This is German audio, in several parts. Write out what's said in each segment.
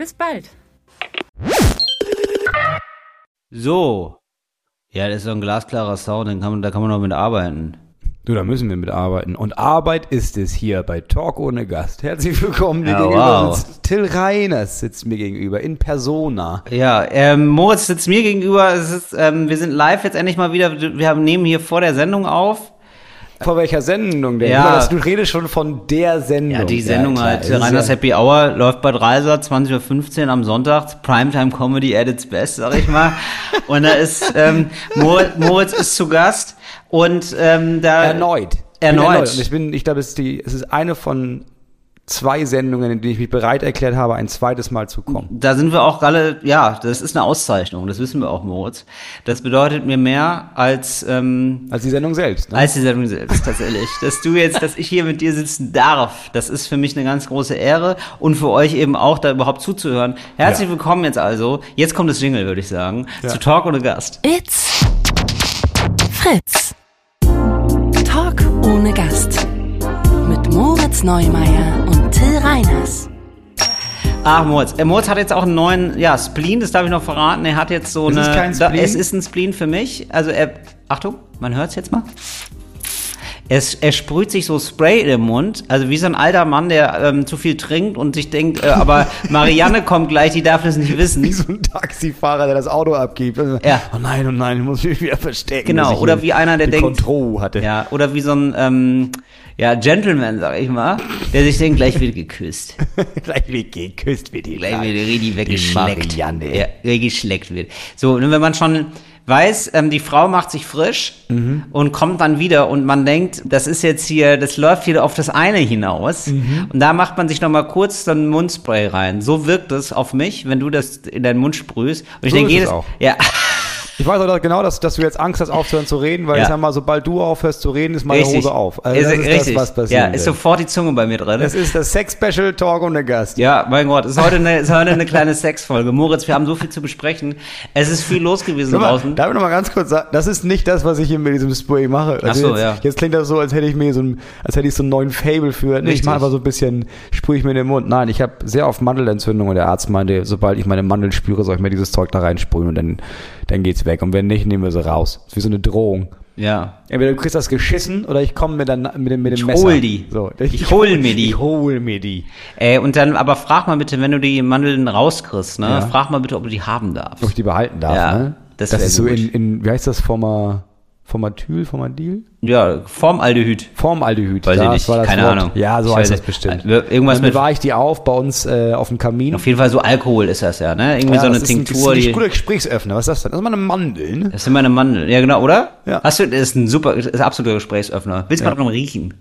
Bis bald! So. Ja, das ist so ein glasklarer Sound, den kann man, da kann man noch mit arbeiten. Du, da müssen wir mit arbeiten. Und Arbeit ist es hier bei Talk ohne Gast. Herzlich willkommen. Mir Ja, gegenüber wow. sitzt Till Reiners sitzt mir gegenüber in Persona. Ja, ähm, Moritz sitzt mir gegenüber. Es ist, ähm, wir sind live jetzt endlich mal wieder. Wir haben, nehmen hier vor der Sendung auf. Vor welcher Sendung denn? Ja. Das- Du redest schon von der Sendung. Ja, die Sendung klar. halt. Reiners ja- Happy Hour läuft bei Dreiser, 20.15 Uhr am Sonntag. Primetime Comedy at its best, sag ich mal. Und da ist, ähm, Moritz, Moritz ist zu Gast. Und ähm, da. Erneut. Erneut. Ich bin Und ich bin, ich glaube, es ist die, es ist eine von zwei Sendungen, in denen ich mich bereit erklärt habe, ein zweites Mal zu kommen. Da sind wir auch alle, ja, das ist eine Auszeichnung, das wissen wir auch, Moritz. Das bedeutet mir mehr als, ähm, Als die Sendung selbst. Ne? als die Sendung selbst, tatsächlich. dass du jetzt, dass ich hier mit dir sitzen darf, das ist für mich eine ganz große Ehre und für euch eben auch, da überhaupt zuzuhören. Herzlich Ja. willkommen jetzt also, jetzt kommt das Jingle, würde ich sagen, Ja. zu Talk ohne Gast. It's Fritz. Talk ohne Gast. Moritz Neumeier und Till Reiners. Ach, Moritz. Äh, Moritz hat jetzt auch einen neuen, ja, Spleen, das darf ich noch verraten. Er hat jetzt so Es eine. ist kein Da, Spleen? es ist ein Spleen für mich. Also er. Achtung, man hört's jetzt mal. Es, er sprüht sich so Spray in den Mund, also wie so ein alter Mann, der ähm, zu viel trinkt und sich denkt, äh, aber Marianne kommt gleich, die darf das nicht wissen. Wie so ein Taxifahrer, der das Auto abgibt. Also, Ja. Oh nein, oh nein, ich muss mich wieder verstecken. Genau, oder wie einer, der denkt- Kontrolle hatte. Ja, oder wie so ein ähm, ja, Gentleman, sag ich mal, der sich denkt, gleich wird geküsst. Gleich wird geküsst wird die gleich wird die weggeschleckt. Marianne. Ja, weggeschleckt wird. So, und wenn man schon weiß, ähm, die Frau macht sich frisch Mhm. und kommt dann wieder und man denkt, das ist jetzt hier, das läuft hier auf das eine hinaus. Mhm. Und da macht man sich noch mal kurz so ein Mundspray rein. So wirkt es auf mich, wenn du das in deinen Mund sprühst. Und ich So denke jedes, auch. ja, Ich weiß auch genau, dass, dass du jetzt Angst hast, aufzuhören zu reden, weil Ja. ich sag mal, sobald du aufhörst zu reden, ist meine richtig. Hose auf. Also ist, das ist richtig. das, was passiert. ja, ist sofort die Zunge bei mir drin. das ist das Sex-Special Talk ohne Gast. Ja, mein Gott, ist heute eine, ist heute eine kleine Sexfolge. Moritz, wir haben so viel zu besprechen. Es ist viel los gewesen mal, draußen. darf ich noch mal ganz kurz sagen, das ist nicht das, was ich hier mit diesem Spray mache. Ach so, jetzt, ja. Jetzt klingt das so, als hätte ich mir so ein, als hätte ich so einen neuen Fable für. Nee, ich mache einfach so ein bisschen, sprühe ich mir in den Mund. Nein, ich habe sehr oft Mandelentzündung und der Arzt meinte, sobald ich meine Mandeln spüre, soll ich mir dieses Zeug da reinsprühen und dann, dann geht's weg. Und wenn nicht, nehmen wir sie raus. Das ist wie so eine Drohung. Ja. Entweder du kriegst das geschissen oder ich komme mit, der, mit dem, mit dem Ich Messer. hol die. So, Ich hol mir die. Ich hol mir die. Äh, und dann, aber frag mal bitte, wenn du die Mandeln rauskriegst, ne? Ja. Frag mal bitte, ob du die haben darfst. Ob ich die behalten darf, Ja, ne? das das ist so in, in, wie heißt das, Forma, Formatyl, Formadil? Ja, Formaldehyd. Formaldehyd. Weiß ich das nicht, war keine Wort. Ahnung. Ja, so Ich heißt das bestimmt. Äh, irgendwas dann mit- bewahre ich die auf bei uns äh, auf dem Kamin. Auf jeden Fall so Alkohol ist das ja, ne? Irgendwie Ja, so eine ist ein- Tinktur, Das ist ein guter Gesprächsöffner. Was ist das denn? Das ist mal eine Mandel, ne? Das sind meine Mandeln. Ja, genau, oder? Ja. Hast du, das ist ein super, das ist ein absoluter Gesprächsöffner. Willst du mal drum riechen?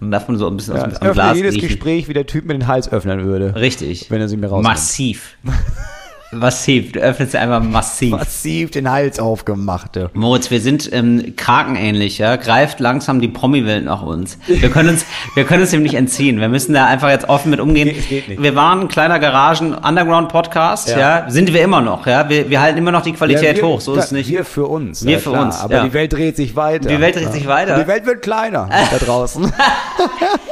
Dann darf man so ein bisschen Ja, aus dem, Glas jedes riechen. Gespräch, wie der Typ mit den Hals öffnen würde. Richtig. Wenn er sie mir rausnimmt. Massiv. massiv. Du öffnest einfach massiv. Massiv den Hals aufgemacht. ja. Moritz, wir sind ähm, krakenähnlich, ja. Greift langsam die Promi-Welt nach uns. Wir können uns, wir können uns dem nicht entziehen. Wir müssen da einfach jetzt offen mit umgehen. Es geht nicht. Wir waren ein kleiner Garagen-Underground-Podcast, ja. Ja. Sind wir immer noch, ja. Wir, wir halten immer noch die Qualität Ja, wir, hoch. So ist es nicht. Wir für uns. Wir ja, für klar. uns, Aber die Welt dreht sich weiter. Die Welt dreht sich weiter. Die Welt wird kleiner da draußen.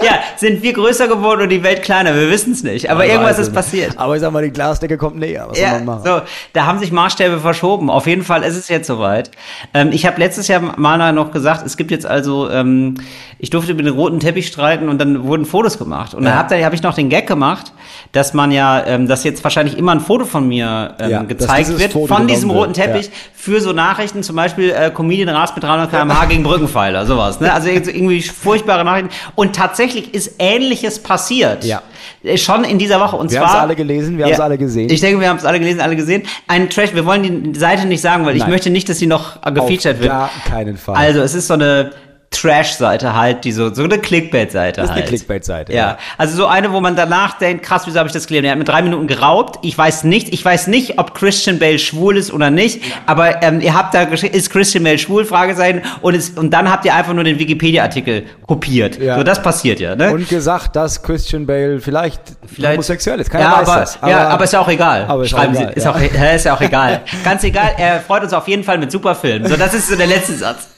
ja, sind wir größer geworden und die Welt kleiner? Wir wissen es nicht. Aber Man irgendwas ist passiert. Aber ich sag mal, die Glasdecke kommt näher. Was Ja, machen? so, da haben sich Maßstäbe verschoben. Auf jeden Fall ist es jetzt soweit. Ähm, ich habe letztes Jahr mal noch gesagt, es gibt jetzt also, ähm, ich durfte mit dem roten Teppich streiten und dann wurden Fotos gemacht. Und dann Ja. hab, da habe ich noch den Gag gemacht, dass man ja, ähm, dass jetzt wahrscheinlich immer ein Foto von mir ähm, Ja, gezeigt wird, Foto von diesem roten Teppich ja. für so Nachrichten, zum Beispiel äh, Comedian rast mit 300 km/h gegen Brückenpfeiler, sowas. Ne? Also irgendwie furchtbare Nachrichten. Und tatsächlich ist Ähnliches passiert. Ja. Äh, Schon in dieser Woche. Und Wir zwar, haben's alle gelesen, wir haben's alle gesehen. Ich denke, wir haben es alle gelesen, alle gesehen. Ein Trash, wir wollen die Seite nicht sagen, weil ich Nein. möchte nicht, dass sie noch äh, gefeatured Auf wird. gar keinen Fall. Also, es ist so eine Trash-Seite halt, die so, so eine Clickbait-Seite Das ist halt. eine Clickbait-Seite, Ja. ja. Also so eine, wo man danach denkt, krass, wieso habe ich das gelesen? Er hat mit drei Minuten geraubt. Ich weiß nicht, ich weiß nicht, ob Christian Bale schwul ist oder nicht, aber ähm, ihr habt da ist Christian Bale schwul? Fragezeichen. Und, es, und dann habt ihr einfach nur den Wikipedia-Artikel kopiert. Ja. So, das passiert ja, ne? Und gesagt, dass Christian Bale vielleicht, Vielleicht- homosexuell ist. Keiner ja, weiß aber, das. ja, aber ist ja auch egal. Aber ist auch Schreiben egal, Sie, ist, ja. auch, ja, ist ja auch egal. Ganz egal, er freut uns auf jeden Fall mit Superfilmen. So, das ist so der letzte Satz.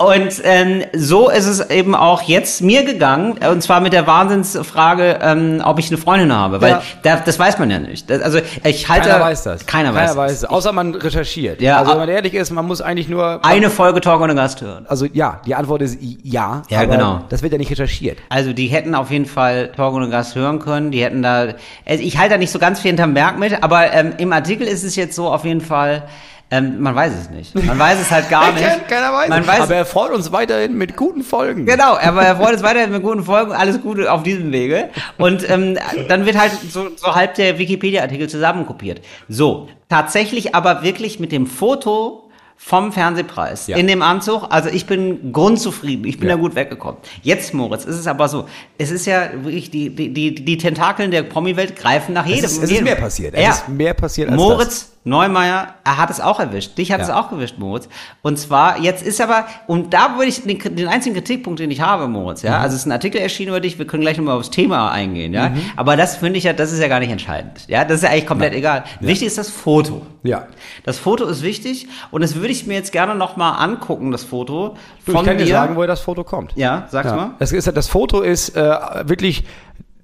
Und ähm, so ist es eben auch jetzt mir gegangen, äh, und zwar mit der Wahnsinnsfrage, ähm, ob ich eine Freundin habe, weil Ja. da, das weiß man ja nicht. Das, also ich halte, Keiner weiß das. Keiner weiß, weiß das. es. Außer man recherchiert. Ja, also wenn man ehrlich ist, man muss eigentlich nur. Eine Folge Talk ohne Gast hören. also ja, die Antwort ist ja. Ja, genau. Das wird ja nicht recherchiert. Also die hätten auf jeden Fall Talk ohne Gast hören können. Die hätten da. Also ich halte da nicht so ganz viel hinterm Berg mit, aber ähm, im Artikel ist es jetzt so auf jeden Fall. Ähm, man weiß es nicht. Man weiß es halt gar nicht. Keiner weiß. Man es. weiß, aber er freut uns weiterhin mit guten Folgen. Genau, aber er freut uns weiterhin mit guten Folgen, alles Gute auf diesem Wege. Und ähm, dann wird halt so, so halb der Wikipedia-Artikel zusammenkopiert. So, tatsächlich aber wirklich mit dem Foto vom Fernsehpreis Ja. in dem Anzug. Also ich bin grundzufrieden, ich bin Ja. da gut weggekommen. Jetzt, Moritz, ist es aber so, es ist ja wirklich, die, die, die, die Tentakeln der Promi-Welt greifen nach jedem. Es ist, es ist mehr passiert. Es Ja. ist mehr passiert als Moritz Neumeier, er hat es auch erwischt. Dich hat es auch erwischt, Moritz. Und zwar, jetzt ist aber, und da würde ich den, den einzigen Kritikpunkt, den ich habe, Moritz, ja, also es ist ein Artikel erschienen über dich, wir können gleich nochmal aufs Thema eingehen, ja. Aber das finde ich ja, das ist ja gar nicht entscheidend. Ja, das ist ja eigentlich komplett egal. Wichtig ist das Foto. Ja. Das Foto ist wichtig und das würde ich mir jetzt gerne nochmal angucken, das Foto. Du, von ich kann dir sagen, woher das Foto kommt. ja, sag's mal. Das, ist, das Foto ist äh, wirklich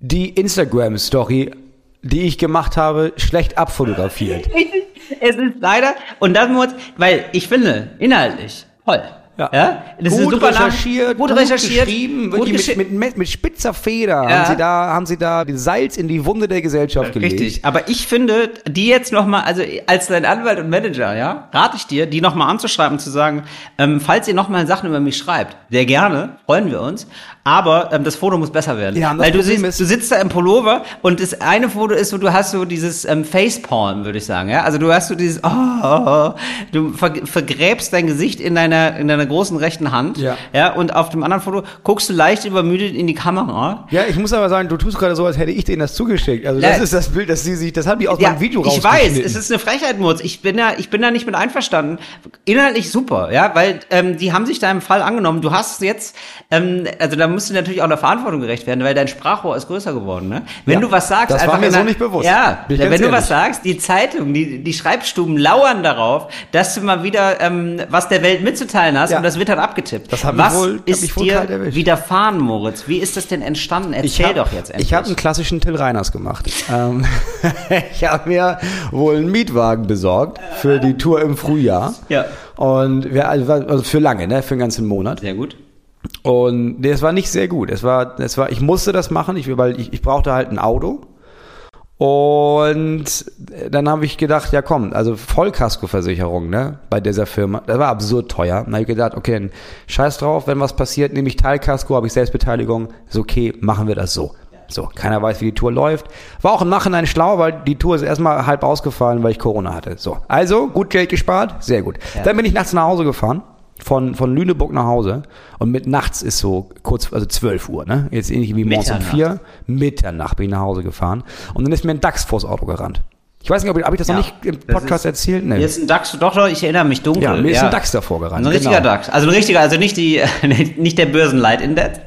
die Instagram-Story, die ich gemacht habe, schlecht abfotografiert. Es ist leider, und das muss, weil ich finde, inhaltlich, toll. Ja. Das ist gut eine super recherchiert, gut recherchiert, geschrieben, gut mit, mit, mit, mit spitzer Feder Ja. haben sie da, haben sie da Salz in die Wunde der Gesellschaft gelegt. Richtig, aber ich finde, die jetzt nochmal, also als dein Anwalt und Manager, ja, rate ich dir, die nochmal anzuschreiben, zu sagen, ähm, falls ihr nochmal Sachen über mich schreibt, sehr gerne, freuen wir uns, aber ähm, das Foto muss besser werden. Ja, Weil du, siehst, du sitzt da im Pullover und das eine Foto ist so, du hast so dieses ähm, Facepalm, würde ich sagen, ja, also du hast so dieses, oh, oh, oh, du ver vergräbst dein Gesicht in deiner, in deiner großen rechten Hand, Ja. ja, und auf dem anderen Foto guckst du leicht übermüdet in die Kamera, Ja, ich muss aber sagen, du tust gerade so, als hätte ich denen das zugeschickt. Also das Ja. ist das Bild, das sie sich, das haben die aus Ja, meinem Video ich weiß, es ist eine Frechheit, Murz. Ich bin da, ich bin da nicht mit einverstanden. Inhaltlich super, ja, weil ähm, die haben sich da im Fall angenommen. Du hast jetzt, ähm, also da musst du natürlich auch der Verantwortung gerecht werden, weil dein Sprachrohr ist größer geworden. Ne? Wenn Ja, du was sagst, das war mir so nicht bewusst. Ja, wenn ganz du ehrlich. was sagst, die Zeitung, die, die Schreibstuben lauern darauf, dass du mal wieder ähm, was der Welt mitzuteilen hast Ja. und das wird dann abgetippt. Das was wohl- ist dir widerfahren, Moritz? Wie ist das denn entstanden? Erzähl hab- doch jetzt endlich. Ich habe einen klassischen Till Reiners gemacht. ähm, ich habe mir wohl einen Mietwagen besorgt für die Tour im Frühjahr. Ja. Und wir, also für lange, ne, für einen ganzen Monat. Sehr gut. Und nee, es war nicht sehr gut. Es war, es war, ich musste das machen, ich, weil ich, ich brauchte halt ein Auto. Und dann habe ich gedacht, ja komm, also Vollkaskoversicherung, ne, bei dieser Firma, das war absurd teuer. Dann habe ich gedacht, okay, scheiß drauf, wenn was passiert, nehme ich Teilkasko, habe ich Selbstbeteiligung, ist okay, machen wir das so. So, keiner weiß, wie die Tour läuft. War auch im Nachhinein schlau, weil die Tour ist erstmal halb ausgefallen, weil ich Corona hatte. So, also gut Geld gespart, sehr gut. Dann bin ich nachts nach Hause gefahren von, von Lüneburg nach Hause und mit nachts ist so kurz, also 12 Uhr, ne? Jetzt ähnlich wie morgens um Mitternacht. vier. Mitternacht bin ich nach Hause gefahren und dann ist mir ein Dachs vors Auto gerannt. Ich weiß nicht, ob ich, hab ich das noch Ja, nicht im Podcast ist- erzählt? Nee. Mir ist ein Dachs, doch, doch, ich erinnere mich dunkel. Ja, mir ist ein Dachs davor gerannt, Ein richtiger genau. Dachs. Also ein richtiger, also nicht die, nicht der Börsenleitindex,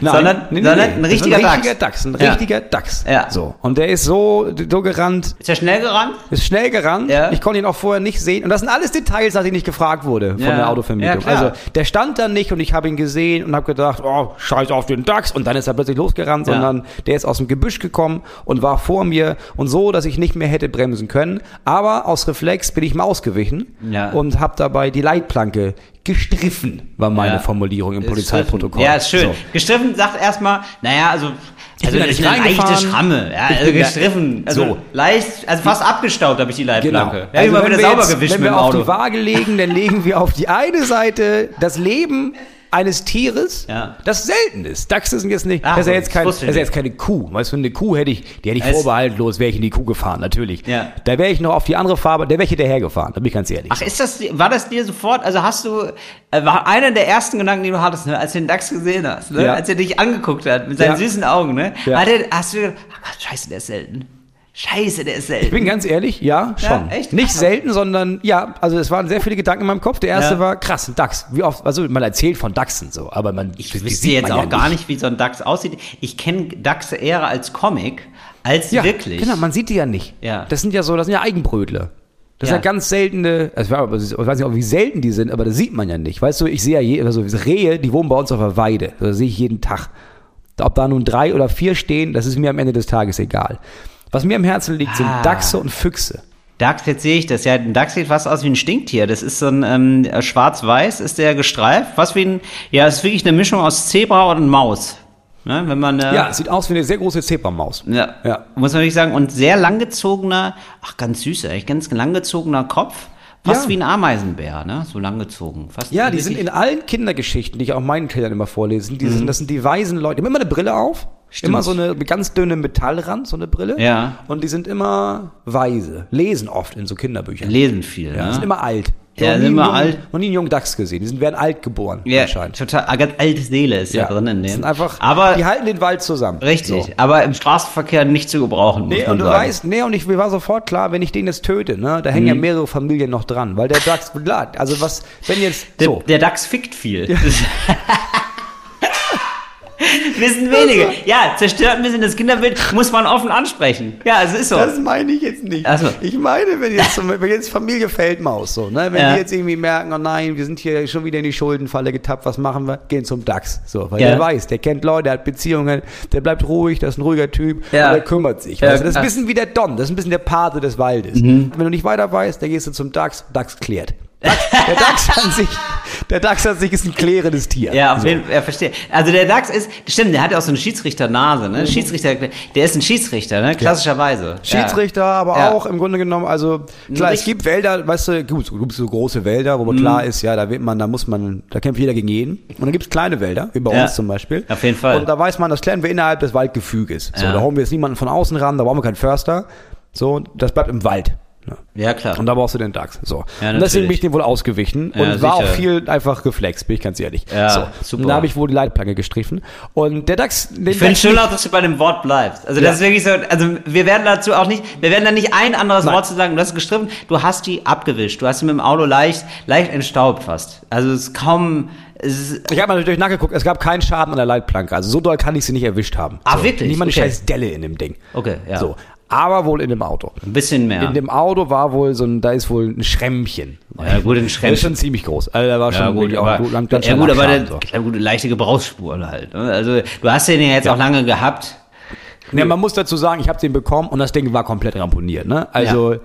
Nein, sondern, nee, nee, sondern nee. ein richtiger ein richtiger Dachs. Ein Ja. richtiger Dachs. Ja. So. Und der ist so, so gerannt, Ist er schnell gerannt? ist schnell gerannt. Ja. Ich konnte ihn auch vorher nicht sehen. Und das sind alles Details, nach denen ich gefragt wurde von Ja. der Autovermietung. Ja, also der stand da nicht und ich habe ihn gesehen und habe gedacht, oh, scheiß auf den Dachs. Und dann ist er plötzlich losgerannt, Ja. sondern der ist aus dem Gebüsch gekommen und war vor mir und so, dass ich nicht mehr hätte bremsen können. Aber aus Reflex bin ich mal ausgewichen Ja. und habe dabei die Leitplanke gestriffen, war meine Ja. Formulierung im Ist Polizeiprotokoll. Ja, ist schön. So. Gestriffen sagt erstmal, naja, also, Ich also bin da das ist eine leichte. Schramme. Ja, also gestriffen. Also So. leicht, also fast abgestaubt habe ich die Leitplanke. Genau. Ja, immer wenn wieder wir sauber jetzt- gewischt Wenn wir auf Auto. die Waage legen, dann legen wir auf die eine Seite das Leben eines Tieres, Ja. das selten ist. Dachse sind jetzt nicht, Ach, das ist ja jetzt, kein, das ist jetzt keine Kuh. Weißt du, eine Kuh hätte ich, die hätte ich Es- vorbehaltlos, wäre ich in die Kuh gefahren, natürlich. Ja. Da wäre ich noch auf die andere Farbe, der wäre ich hinterher gefahren, da bin ich ganz ehrlich. Ach, ist das, war das dir sofort, also hast du, äh, war einer der ersten Gedanken, die du hattest, ne, als du den Dachs gesehen hast, ne, Ja. als er dich angeguckt hat, mit seinen süßen Augen, ne, Ja. hat er, hast du gedacht, oh Gott, scheiße, der ist selten. Scheiße, der ist selten. Ich bin ganz ehrlich, ja, schon. echt? Nicht Krass. selten, sondern ja, also es waren sehr viele Gedanken in meinem Kopf. Der erste Ja. war krass, ein Dachs. Wie oft, also man erzählt von Dachsen so, aber man Ich wüsste jetzt auch ja gar nicht, wie so ein Dachs aussieht. Ich kenne Dachse eher als Comic, als Ja, wirklich. genau, man sieht die ja nicht. Ja. Das sind ja so, das sind ja Eigenbrötler. Das Ja. sind ja ganz seltene, also ich weiß ich weiß nicht, auch, wie selten die sind, aber das sieht man ja nicht. Weißt du, ich sehe ja je, also Rehe, die wohnen bei uns auf der Weide. Das sehe ich jeden Tag. Ob da nun drei oder vier stehen, das ist mir am Ende des Tages egal. Was mir am Herzen liegt, sind Ah. Dachse und Füchse. Dachs, jetzt sehe ich das. Ja, ein Dachs sieht fast aus wie ein Stinktier. Das ist so ein ähm, äh, schwarz-weiß, ist der gestreift. Was wie ein, ja, es ist wirklich eine Mischung aus Zebra und Maus. Ne, wenn man, äh, Ja, sieht aus wie eine sehr große Zebramaus. ja, Ja. muss man wirklich sagen. Und sehr langgezogener, ach, ganz süß, eigentlich, ganz langgezogener Kopf. Fast Ja. wie ein Ameisenbär, ne? So langgezogen. Fast Ja, die sind in allen Kindergeschichten, die ich auch meinen Kindern immer vorlese, sind die, sind, das sind die weisen Leute. Die haben immer eine Brille auf. Mhm. Stimmt. Immer so eine ganz dünne Metallrand, so eine Brille. Ja. Und die sind immer weise. Lesen oft in so Kinderbüchern. lesen viel, Ja, ne? sind immer alt. Ja, sind immer jungen, alt. Noch nie einen jungen Dachs gesehen. Die sind, werden alt geboren, Ja, anscheinend. total, ah, ganz alte Seele ist ja, drin in Die dem. sind einfach, aber die halten den Wald zusammen. richtig, So. aber im Straßenverkehr nicht zu gebrauchen, muss Nee, man und du sagen. weißt, nee, und ich, mir war sofort klar, wenn ich den jetzt töte, ne, da hängen ja mehrere Familien noch dran, weil der Dachs, also was, wenn jetzt, Der, so. der DAX fickt viel. Wissen wenige. Ja, zerstört ein bisschen das Kinderbild, muss man offen ansprechen. Ja, es ist so. Das meine ich jetzt nicht. Ach so. Ich meine, wenn jetzt, wenn jetzt Familie Feldmaus, so, ne, wenn Ja. die jetzt irgendwie merken, oh nein, wir sind hier schon wieder in die Schuldenfalle getappt, was machen wir? Gehen zum DAX. So, weil Ja. der weiß, der kennt Leute, der hat Beziehungen, der bleibt ruhig, das ist ein ruhiger Typ, Ja. und der kümmert sich. Ja, du? das ist ein bisschen wie der Don, das ist ein bisschen der Pate des Waldes. Mhm. Wenn du nicht weiter weißt, dann gehst du zum DAX, DAX klärt. DAX, der DAX an sich, der DAX an sich ist ein klärendes Tier. Ja, auf So. jeden Fall, ja, verstehe. Also der DAX ist, stimmt, der hat ja auch so eine Schiedsrichternase, Mhm. ne? Schiedsrichter, der ist ein Schiedsrichter, ne? Klassischerweise. Schiedsrichter, aber Ja. auch im Grunde genommen, also klar, es Richt- gibt Wälder, weißt du, gut, so, gibt so große Wälder, wo man klar ist, ja, da wird man, da muss man, da kämpft jeder gegen jeden. Und dann gibt es kleine Wälder, wie bei Ja. uns zum Beispiel. Auf jeden Fall. Und da weiß man, das klären wir innerhalb des Waldgefüges. So, da holen wir jetzt niemanden von außen ran, da brauchen wir keinen Förster. So, das bleibt im Wald. Ja. Ja, klar. Und da brauchst du den DAX. So. Ja, und deswegen bin ich dem wohl ausgewichen Ja, und war auch sicher. viel einfach geflext, bin ich ganz ehrlich. Ja, so. super. Und da habe ich wohl die Leitplanke gestriffen. Und der DAX, den ich finde schön auch, dass du bei dem Wort bleibst. Also Ja. das ist wirklich so, also wir werden dazu auch nicht, wir werden da nicht ein anderes Nein. Wort zu sagen. Du hast es gestriffen, du hast die abgewischt. Du hast sie mit dem Auto leicht, leicht entstaubt fast. Also es ist kaum, Ich habe mal natürlich nachgeguckt, es gab keinen Schaden an der Leitplanke. Also so doll kann ich sie nicht erwischt haben. Ah, so. wirklich? Eine Okay. scheiß Delle in dem Ding. okay, ja. So. Aber wohl in dem Auto. Ein bisschen mehr. In dem Auto war wohl so ein, da ist wohl ein Schrämmchen. Ja, gut, ein Das Schrämmchen. ist schon ziemlich groß. Also da war ja, schon gut, aber, auch ganz, ganz ja, gut, aber der, ja, gut, leichte Gebrauchsspuren halt. Ne? Also du hast den ja jetzt auch lange gehabt. Ja, man muss dazu sagen, ich habe den bekommen und das Ding war komplett ramponiert. Ne? Also,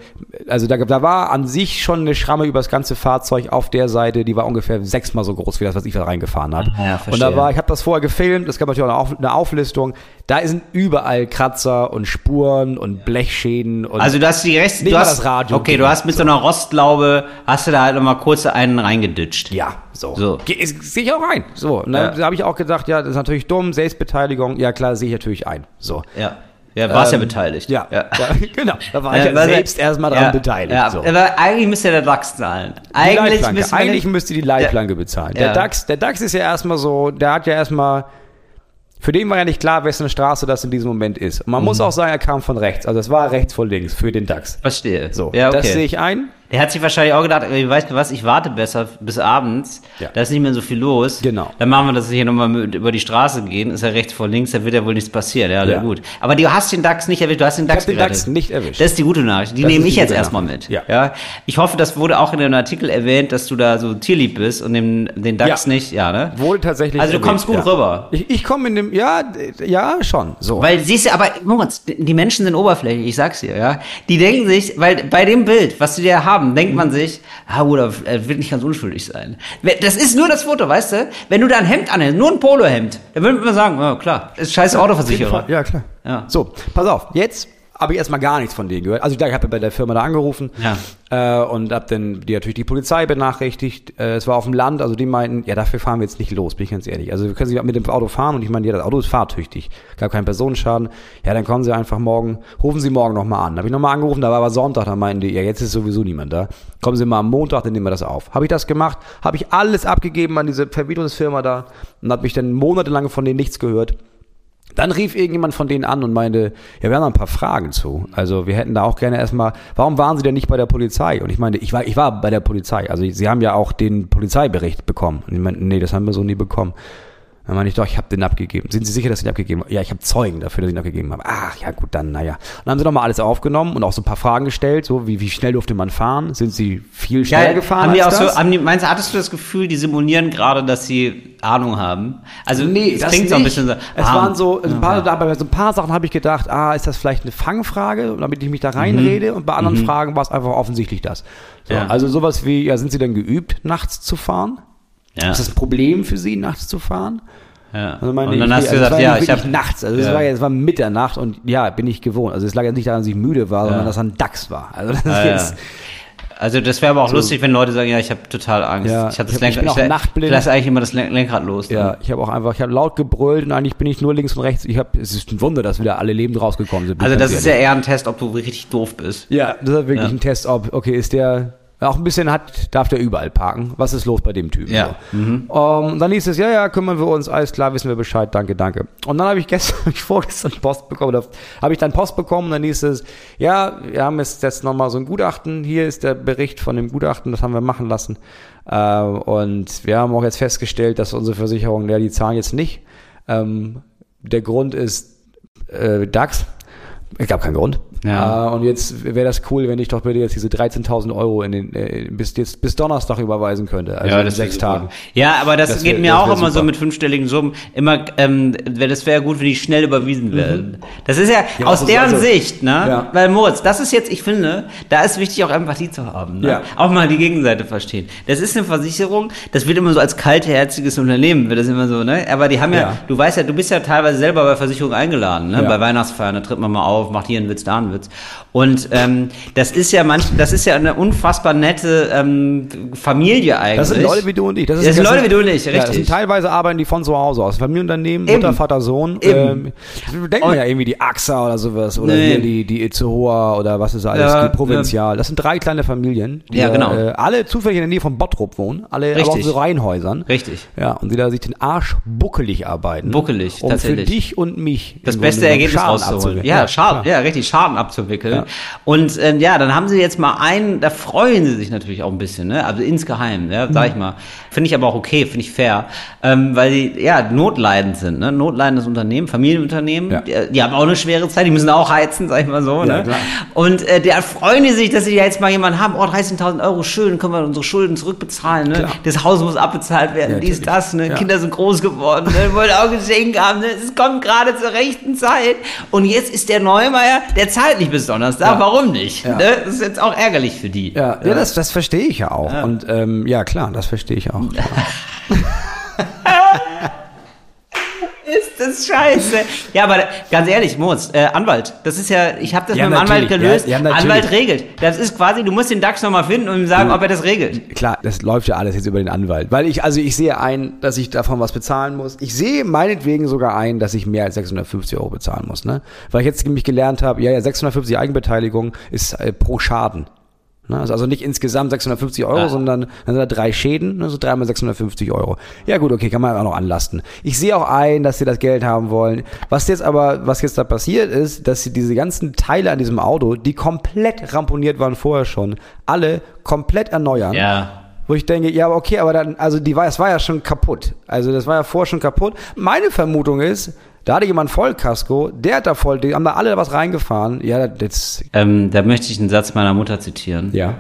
also da, da war an sich schon eine Schramme über das ganze Fahrzeug auf der Seite, die war ungefähr sechsmal so groß wie das, was ich da reingefahren habe. Ja, und da war, ich habe das vorher gefilmt, es gab natürlich auch eine, Auf, eine Auflistung. Da sind überall Kratzer und Spuren und Blechschäden und Also du hast die Rest, du hast, das Radio okay, du hast mit so einer Rostlaube, hast du da halt nochmal kurz einen reingeditscht. Ja, so. So. Sehe ich auch ein. So. Und dann Ja. da habe ich auch gedacht, ja, das ist natürlich dumm, Selbstbeteiligung. Ja, klar, sehe ich natürlich ein. So. Ja. Ja, warst Ähm, ja beteiligt. Ja, ja. genau. Da war Ja, ich ja selbst erstmal dran ja, beteiligt. Ja, so. aber eigentlich müsste der DAX zahlen. Eigentlich müsste Eigentlich müsste die Leitplanke bezahlen. Der Ja. DAX, der DAX ist ja erstmal so, der hat ja erstmal, für den war ja nicht klar, wessen Straße das in diesem Moment ist. Und man Mhm. muss auch sagen, er kam von rechts. Also es war rechts vor links für den DAX. Verstehe. So, ja, okay. das sehe ich ein. Der hat sich wahrscheinlich auch gedacht, weißt du was, ich warte besser bis abends, Ja. da ist nicht mehr so viel los. Genau. Dann machen wir das hier nochmal über die Straße gehen, ist ja rechts vor links, da wird ja wohl nichts passieren. Ja, Ja. gut. Aber du hast den DAX nicht erwischt, du hast den DAX hab den. DAX nicht erwischt. Das ist die gute Nachricht. Die Das nehme ich jetzt erstmal mit. Ja. Ja. Ich hoffe, das wurde auch in dem Artikel erwähnt, dass du da so tierlieb bist und den, den DAX Ja. nicht, ja, ne? Wurde tatsächlich. Also du kommst gut erwähnt, rüber. Ich, ich komme in dem, ja, ja, schon. So. Weil siehst du, aber Moritz, die Menschen sind oberflächlich, ich sag's dir, ja. Die denken sich, weil bei dem Bild, was sie da haben, denkt man sich, ah, oder er wird nicht ganz unschuldig sein. Das ist nur das Foto, weißt du? Wenn du da ein Hemd anhältst, nur ein Polohemd, dann würde man sagen, ja klar, ist scheiß Autoversicherer. Ja, klar. Ja. So, pass auf. Jetzt habe ich erstmal gar nichts von denen gehört. Also ich habe bei der Firma da angerufen Ja. äh, und habe dann die natürlich die Polizei benachrichtigt. Äh, es war auf dem Land, also die meinten, ja dafür fahren wir jetzt nicht los, bin ich ganz ehrlich. Also wir können Sie mit dem Auto fahren und ich meine, ja, das Auto ist fahrtüchtig, gab keinen Personenschaden. Ja, dann kommen Sie einfach morgen, rufen Sie morgen nochmal an. Habe ich nochmal angerufen, da war aber Sonntag, da meinten die, ja jetzt ist sowieso niemand da. Kommen Sie mal am Montag, dann nehmen wir das auf. Habe ich das gemacht, habe ich alles abgegeben an diese Vermietungsfirma da und habe mich dann monatelang von denen nichts gehört. Dann rief irgendjemand von denen an und meinte, ja, wir haben da ein paar Fragen zu. Also wir hätten da auch gerne erstmal, warum waren Sie denn nicht bei der Polizei? Und ich meinte, ich war, ich war bei der Polizei. Also Sie haben ja auch den Polizeibericht bekommen. Und die meinten, nee, das haben wir so nie bekommen. Dann meinte ich doch, ich habe den abgegeben. Sind Sie sicher, dass Sie den abgegeben haben? Ja, ich habe Zeugen dafür, dass ich den abgegeben habe. Ach, ja gut, dann, naja. Und dann haben sie nochmal alles aufgenommen und auch so ein paar Fragen gestellt, so wie, wie schnell durfte man fahren? Sind Sie viel schneller gefahren haben die auch das? so, haben die, meinst du, hattest du das Gefühl, die simulieren gerade, dass sie Ahnung haben? Also, Nee, es das klingt nicht. so ein bisschen so. Es ah, waren so, ein paar, da, bei so ein paar Sachen habe ich gedacht, ah, ist das vielleicht eine Fangfrage, damit ich mich da reinrede? Und bei anderen Fragen war es einfach offensichtlich das. So, Ja. Also sowas wie, ja, sind Sie denn geübt, nachts zu fahren? Ja, Ist das ein Problem für Sie, nachts zu fahren? ja. Also meine, Und dann ich, hast du also es gesagt, ja, ich habe nachts, also es Ja. war es war Mitternacht und ja, bin ich gewohnt. Also es lag ja nicht daran, dass ich müde war, sondern dass ein Dachs war. Also das ja. jetzt, Also das wäre aber auch lustig, wenn Leute sagen, ja, ich habe total Angst. Ja, ich habe das hab- ich Lenkrad. bin auch Ich, ich lasse eigentlich immer das Len- Lenkrad los. Ja, ich habe auch einfach, ich habe laut gebrüllt und eigentlich bin ich nur links und rechts. Ich habe, es ist ein Wunder, dass wieder alle lebend rausgekommen sind. Also das ist ja eher ein Test, ob du richtig doof bist. Ja, das ist wirklich Ja. ein Test, ob, okay, ist der, auch ein bisschen hat, darf der überall parken. Was ist los bei dem Typen? Ja. Mhm. Um, dann hieß es, ja, ja, kümmern wir uns, alles klar, wissen wir Bescheid, danke, danke. Und dann habe ich gestern, hab ich vorgestern Post bekommen, oder habe ich dann Post bekommen, dann hieß es, ja, wir haben jetzt, jetzt nochmal so ein Gutachten, hier ist der Bericht von dem Gutachten, das haben wir machen lassen. Äh, und wir haben auch jetzt festgestellt, dass unsere Versicherung, ja, die zahlen jetzt nicht. Ähm, der Grund ist äh, DAX. Es gab keinen Grund. Ja. Äh, und jetzt wäre das cool, wenn ich doch bitte jetzt diese 13.000 Euro in den, äh, bis, jetzt, bis Donnerstag überweisen könnte. Also in wär sechs. Tagen. Ja, aber das, Das geht wär- mir das auch immer so super. mit fünfstelligen Summen. Immer, ähm, das wäre gut, wenn die schnell überwiesen werden. Das ist ja, Ja, aus deren also- Sicht, ne? Ja. Weil Moritz, das ist jetzt, ich finde, da ist wichtig auch Empathie zu haben. Ne? Ja. Auch mal die Gegenseite verstehen. Das ist eine Versicherung, das wird immer so als kaltherziges Unternehmen, wird das immer so, ne? Aber die haben ja, Ja. du weißt ja, du bist ja teilweise selber bei Versicherungen eingeladen, ne? Ja. Bei Weihnachtsfeiern, da tritt man mal auf, macht hier einen Witz, da einen Witz. Und ähm, das ist ja manch, das ist ja eine unfassbar nette ähm, Familie eigentlich. Das sind Leute wie du und ich. Das sind Leute wie du und ich, Ja, das richtig. sind teilweise arbeiten die von zu Hause aus. Familienunternehmen, Eben. Mutter, Vater, Sohn. Eben. Ähm, denkt man ja irgendwie die AXA oder sowas oder Nee. hier die, die Itzehoa oder was ist alles, Ja, die Provinzial. Das sind drei kleine Familien, die Ja, genau. äh, alle zufällig in der Nähe von Bottrop wohnen, alle aber auch Richtig. so Reihenhäusern. Richtig. Ja, und die da sich den Arsch buckelig arbeiten. Buckelig, um tatsächlich. für dich und mich das beste Ergebnis rauszuholen. Ja, Schaden, ja, richtig, Schaden abzuwickeln. Ja. Und ähm, ja, dann haben sie jetzt mal einen, da freuen sie sich natürlich auch ein bisschen, ne? Also insgeheim, ja, sag ich Mhm. mal. Finde ich aber auch okay, finde ich fair. Ähm, weil die ja notleidend sind, ne? Notleidendes Unternehmen, Familienunternehmen, Ja. die, die haben auch eine schwere Zeit, die müssen auch heizen, sag ich mal so. Ja, ne? klar. Und äh, da freuen die sich, dass sie jetzt mal jemanden haben, oh, 13.000 Euro, schön, können wir unsere Schulden zurückbezahlen, ne? Klar. Das Haus muss abbezahlt werden, Ja, dies, das, ne? Kinder sind groß geworden, ne? wollen auch Geschenke haben, ne? Es kommt gerade zur rechten Zeit. Und jetzt ist der Neumeier, der zahlt nicht bis Donnerstag, Ja. warum nicht? Ja. Ne? Das ist jetzt auch ärgerlich für die. Ja, ja, das, das verstehe ich ja auch. Und ähm, ja, klar, das verstehe ich auch. Ist das scheiße. Ja, aber ganz ehrlich, Moritz, äh, Anwalt, das ist ja, ich habe das Ja, mit dem Anwalt gelöst. ja, ja. Anwalt regelt. Das ist quasi, du musst den DAX nochmal finden und ihm sagen, ob er das regelt. Klar, das läuft ja alles jetzt über den Anwalt. Weil ich, also ich sehe ein, dass ich davon was bezahlen muss. Ich sehe meinetwegen sogar ein, dass ich mehr als 650 Euro bezahlen muss, ne? Weil ich jetzt nämlich gelernt habe, ja, ja, 650 Eigenbeteiligung ist äh, pro Schaden. Ne? Also also nicht insgesamt 650 Euro, Ja. sondern dann sind da drei Schäden, ne? so dreimal 650 Euro. Ja gut, okay, kann man auch noch anlasten. Ich sehe auch ein, dass sie das Geld haben wollen. Was jetzt aber, was jetzt da passiert ist, dass sie diese ganzen Teile an diesem Auto, die komplett ramponiert waren vorher schon, alle komplett erneuern. Ja. Wo ich denke, ja, okay, aber dann, also die war, es war ja schon kaputt. Also das war ja vorher schon kaputt. Meine Vermutung ist, da hatte jemand Vollkasko, der hat da voll, die haben da alle was reingefahren. Ja, das, Ähm, da möchte ich einen Satz meiner Mutter zitieren. ja,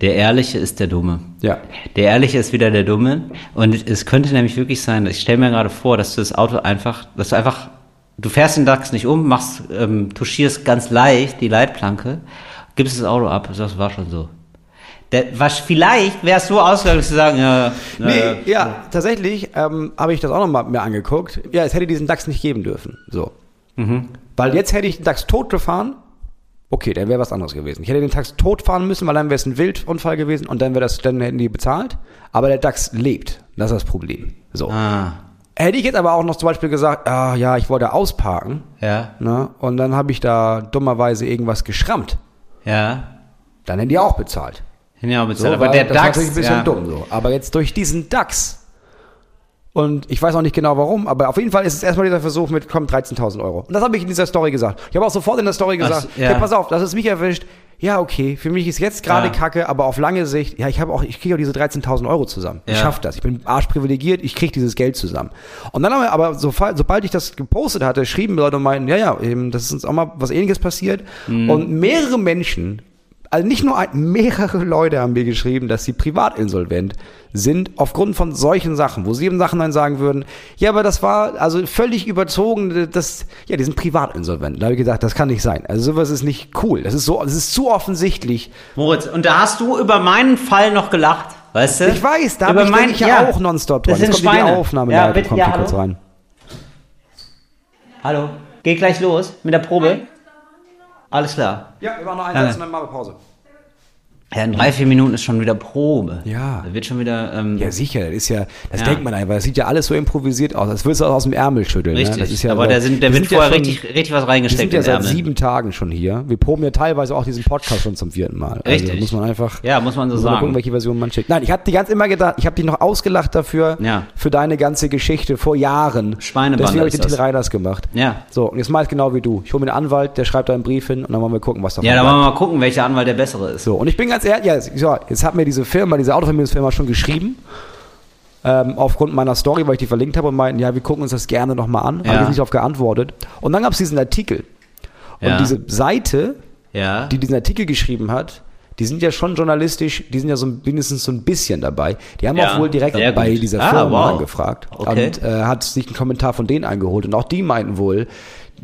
Der Ehrliche ist der Dumme. ja. Der Ehrliche ist wieder der Dumme. Und es könnte nämlich wirklich sein, ich stelle mir gerade vor, dass du das Auto einfach, dass du einfach, du fährst den DAX nicht um, machst, ähm, tuschierst ganz leicht die Leitplanke, gibst das Auto ab, das war schon so. Der, was, vielleicht wäre es so ausgegangen, du sagen, ja, Nee, äh, ja, tatsächlich ähm, habe ich das auch nochmal mir angeguckt. Ja, es hätte diesen DAX nicht geben dürfen. So. Mhm. Weil jetzt hätte ich den DAX tot gefahren Okay, dann wäre was anderes gewesen. Ich hätte den Tax totfahren müssen, weil dann wäre es ein Wildunfall gewesen und dann wäre das, dann hätten die bezahlt. Aber der DAX lebt. Das ist das Problem. So. Ah, Hätte ich jetzt aber auch noch zum Beispiel gesagt, ah ja, ich wollte ausparken, ja, ne? Und dann habe ich da dummerweise irgendwas geschrammt. ja. Dann hätten die auch bezahlt. Ja, So, aber der das DAX, natürlich ein bisschen ja. dumm so. Aber jetzt durch diesen DAX und ich weiß auch nicht genau warum, aber auf jeden Fall ist es erstmal dieser Versuch mit, komm, 13.000 Euro. Und das habe ich in dieser Story gesagt. Ich habe auch sofort in der Story Ach, gesagt, ja. ja. pass auf, das ist mich erwischt. Ja, okay, für mich ist jetzt gerade Ja. Kacke, aber auf lange Sicht, ja, ich habe auch, ich kriege auch diese 13.000 Euro zusammen. Ich Ja. schaff das. Ich bin arschprivilegiert, ich kriege dieses Geld zusammen. Und dann haben wir aber, sobald, sobald ich das gepostet hatte, schrieben Leute und meinten, ja, ja, eben, das ist uns auch mal was ähnliches passiert. Mhm. Und mehrere Menschen, also nicht nur ein, mehrere Leute haben mir geschrieben, dass sie privatinsolvent sind aufgrund von solchen Sachen, wo sie im Nachhinein sagen würden, ja, aber das war also völlig überzogen, das, ja, die sind privatinsolvent. Da habe ich gedacht, das kann nicht sein. Also sowas ist nicht cool. Das ist so, das ist zu offensichtlich. Moritz, und da hast du über meinen Fall noch gelacht, weißt du? Ich weiß, da habe ich, ich ja, auch nonstop Das dran. sind Jetzt kommt die. Aufnahme, Ja, ja, bitte, kommt ja, hier kurz hallo? rein. Hallo, geht gleich los mit der Probe. Alles klar. Ja, wir machen noch einen. Satz und dann machen wir Pause. Ja, in drei, vier Minuten ist schon wieder Probe. Ja. Da wird schon wieder. Ähm, Ja, sicher, das ist ja, das Ja. denkt man einfach, das sieht ja alles so improvisiert aus, als würdest du aus dem Ärmel schütteln. richtig. Ne? Das ist ja aber da, sind, da wir wird vorher schon- richtig, richtig was Wir reingesteckt sind ja seit Ärmel. sieben Tagen schon hier. Wir proben ja teilweise auch diesen Podcast schon zum vierten Mal. Richtig. Also muss man einfach. Ja, muss man so muss Mal sagen. gucken, welche Version man schickt. Nein, ich habe die ganz immer gedacht, ich habe dich noch ausgelacht dafür, Ja. für deine ganze Geschichte vor Jahren. Schweinebande Deswegen habe ich den Till das. Reiners gemacht. Ja. So, und jetzt mach ich genau wie du. Ich hole mir einen Anwalt, der schreibt da einen Brief hin und dann wollen wir gucken, was davon Ja, da bleibt. wollen wir mal gucken, welcher Anwalt der bessere ist. So, und ich bin ganz ehrlich, ja, so, jetzt hat mir diese Firma, diese Autovermögensfirma schon geschrieben, ähm, aufgrund meiner Story, weil ich die verlinkt habe und meinten, ja, wir gucken uns das gerne nochmal an. Ja. Habe ich nicht darauf geantwortet. Und dann gab es diesen Artikel. Und Ja. diese Seite, Ja. die diesen Artikel geschrieben hat, die sind ja schon journalistisch, die sind ja so mindestens so ein bisschen dabei. Die haben Ja, auch wohl direkt bei dieser Ah, Firma wow. angefragt Okay. und äh, hat sich einen Kommentar von denen eingeholt. Und auch die meinten wohl,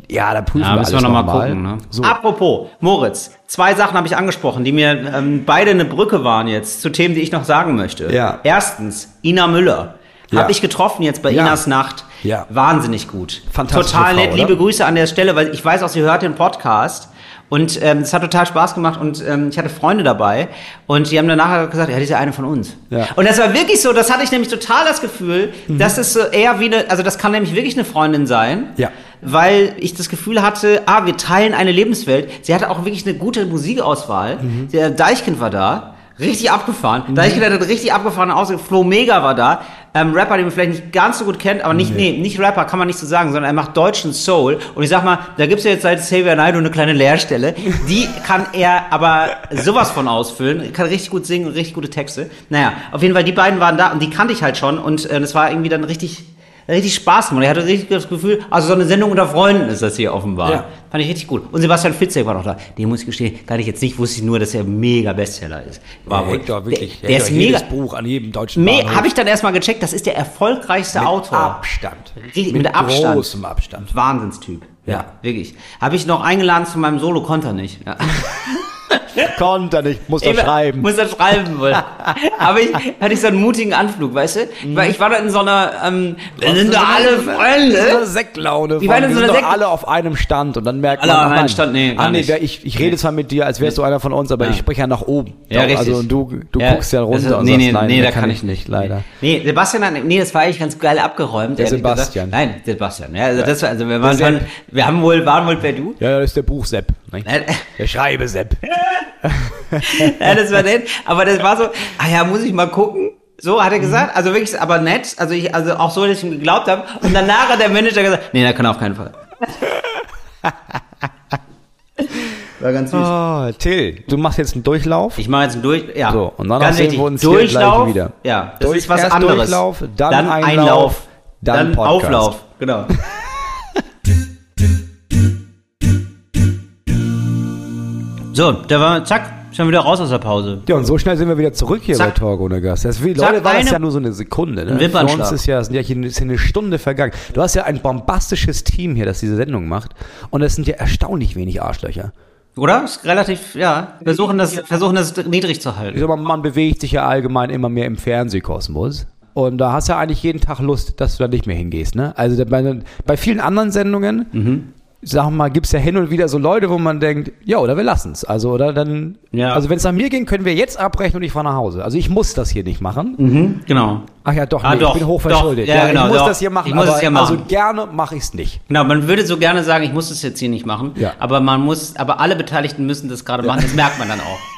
ja, da prüfen Ja, wir müssen wir alles nochmal noch mal. gucken. Ne? So. Apropos, Moritz, zwei Sachen habe ich angesprochen, die mir ähm, beide eine Brücke waren jetzt zu Themen, die ich noch sagen möchte. Ja. Erstens, Ina Müller. Ja. Habe ich getroffen jetzt bei Ja. Inas Nacht. Ja. Wahnsinnig gut. Fantastische Total Frau, nett. oder? Liebe Grüße an der Stelle, weil ich weiß auch, sie hört den Podcast. Und ähm, es hat total Spaß gemacht und ähm, ich hatte Freunde dabei und die haben danach gesagt, ja, die ist ja eine von uns. Ja. Und das war wirklich so, das hatte ich nämlich total das Gefühl, dass es so eher wie eine, also das kann nämlich wirklich eine Freundin sein Ja. Weil ich das Gefühl hatte, ah, wir teilen eine Lebenswelt. Sie hatte auch wirklich eine gute Musikauswahl. Der Deichkind war da, richtig abgefahren. Deichkind hatte richtig abgefahrene Auswahl. Flo Mega war da. Ähm, Rapper, den man vielleicht nicht ganz so gut kennt, aber nicht, nee. nicht Rapper, kann man nicht so sagen, sondern er macht deutschen Soul. Und ich sag mal, da gibt's ja jetzt seit Xavier Naidoo eine kleine Leerstelle. Die kann er aber sowas von ausfüllen. Kann richtig gut singen und richtig gute Texte. Naja, auf jeden Fall, die beiden waren da und die kannte ich halt schon. Und äh, das war irgendwie dann richtig richtig Spaß gemacht. Ich hatte richtig das Gefühl, also so eine Sendung unter Freunden ist das hier offenbar. Ja. Fand ich richtig gut. Und Sebastian Fitzek war noch da. Den muss ich gestehen, kann ich jetzt nicht, wusste ich nur, dass er mega Bestseller ist. War wohl. wirklich, Der, der ist mega. Buch an jedem deutschen Me habe ich dann erstmal gecheckt, das ist der erfolgreichste Mit Autor. Abstand. Richtig, mit Abstand. großem Abstand. Wahnsinnstyp. Ja, Ja. wirklich. Habe ich noch eingeladen zu meinem Solo, konnte er nicht. Ja. Konnte nicht, muss doch Ich schreiben. Muss er schreiben wohl. Aber ich hatte ich so einen mutigen Anflug, weißt du? Mhm. Weil ich war da in so einer, ähm, wir sind da alle So Freunde. Sektlaune. Die von, waren in wir so sind einer doch alle auf einem Stand und dann merkt Alle man, auf ach einem Stand? Nee, ah, nee, ich, ich rede zwar mit dir, als wärst du einer von uns, aber Ja. ich spreche ja nach oben. Ja, richtig. Also und du, du Ja, guckst ja runter ist- und nee, sagst, nee, nein, nee, da kann ich nicht, leider. Nee, Sebastian hat, nee, das war eigentlich ganz geil abgeräumt. Der Sebastian. Gesagt. Nein, Sebastian. Ja, also das war, also wir waren wir haben wohl, waren wohl per Du. Ja, das ist der Buchsepp. Ne? Nein, Der Schreibesepp. ja, das war nett. Aber das war so, ah ja, muss ich mal gucken. So hat er gesagt, also wirklich, aber nett, also ich, also auch so, dass ich ihm geglaubt habe. Und danach hat der Manager gesagt, nee, der kann auf keinen Fall. War ganz süß. Oh, Till, du machst jetzt einen Durchlauf. Ich mache jetzt einen Durch, ja. So, und dann sehen wir uns hier Durchlauf, gleich wieder. Ja, das Durch- ist was erst anderes. Durchlauf, dann Einlauf, dann dann, Podcast. Auflauf. Genau. So, da war, zack, schon wieder raus aus der Pause. Ja, und so schnell sind wir wieder zurück hier Zack. bei Talk ohne Gast. Das, wie, Zack, Leute, war das eine- ja nur so eine Sekunde. Ne? Ein Für Wimpernschlag. uns ist ja, sind ja hier, ist ja eine Stunde vergangen. Du hast ja ein bombastisches Team hier, das diese Sendung macht. Und es sind ja erstaunlich wenig Arschlöcher. Oder? Ist relativ, ja. Versuchen das, versuchen das niedrig zu Ich halten. sag mal, man bewegt sich ja allgemein immer mehr im Fernsehkosmos. Und da hast du ja eigentlich jeden Tag Lust, dass du da nicht mehr hingehst. Ne? Also da- bei, bei vielen anderen Sendungen, sag mal, gibt's ja hin und wieder so Leute, wo man denkt, ja, oder wir lassen's. Also, oder dann, Ja. also wenn es nach mir ging, können wir jetzt abbrechen und ich fahre nach Hause. Also ich muss das hier nicht machen. Mhm, genau. Ach ja, doch, Ah, nee, doch, ich bin hochverschuldet. doch, ja, genau, ich muss doch. das hier machen, Ich muss aber es hier machen. also gerne mache ich's nicht. Genau, man würde so gerne sagen, ich muss das jetzt hier nicht machen, Ja. aber man muss, aber alle Beteiligten müssen das gerade machen, das merkt man dann auch.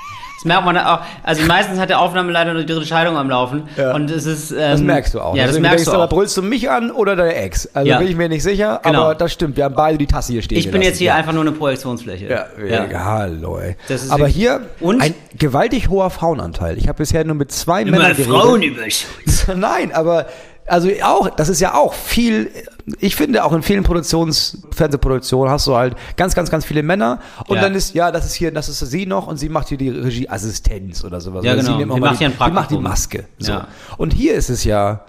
Das merkt man auch. Also meistens hat der Aufnahmeleiter eine dritte Scheidung am Laufen Ja. und es ist. Ähm, Das merkst du auch. Ja, das Deswegen merkst denkst du aber, auch. brüllst du mich an oder deine Ex? Also Ja. bin ich mir nicht sicher, Genau. aber das stimmt. Wir haben beide die Tasse hier stehen Ich bin gelassen. jetzt hier ja. einfach nur eine Projektionsfläche. Ja, ja. hallo, ey. Aber hier Und? ein gewaltig hoher Frauenanteil. Ich habe bisher nur mit zwei Männern geredet. Frauenüberschutz. Nein, aber also auch, das ist ja auch viel, ich finde auch in vielen Produktions, Fernsehproduktionen hast du halt ganz, ganz, ganz viele Männer und Ja. dann ist, ja, das ist hier, das ist sie noch und sie macht hier die Regieassistenz oder sowas. Ja, Oder genau. Sie Die macht die, die macht die. Maske. So. Ja. Und hier ist es ja,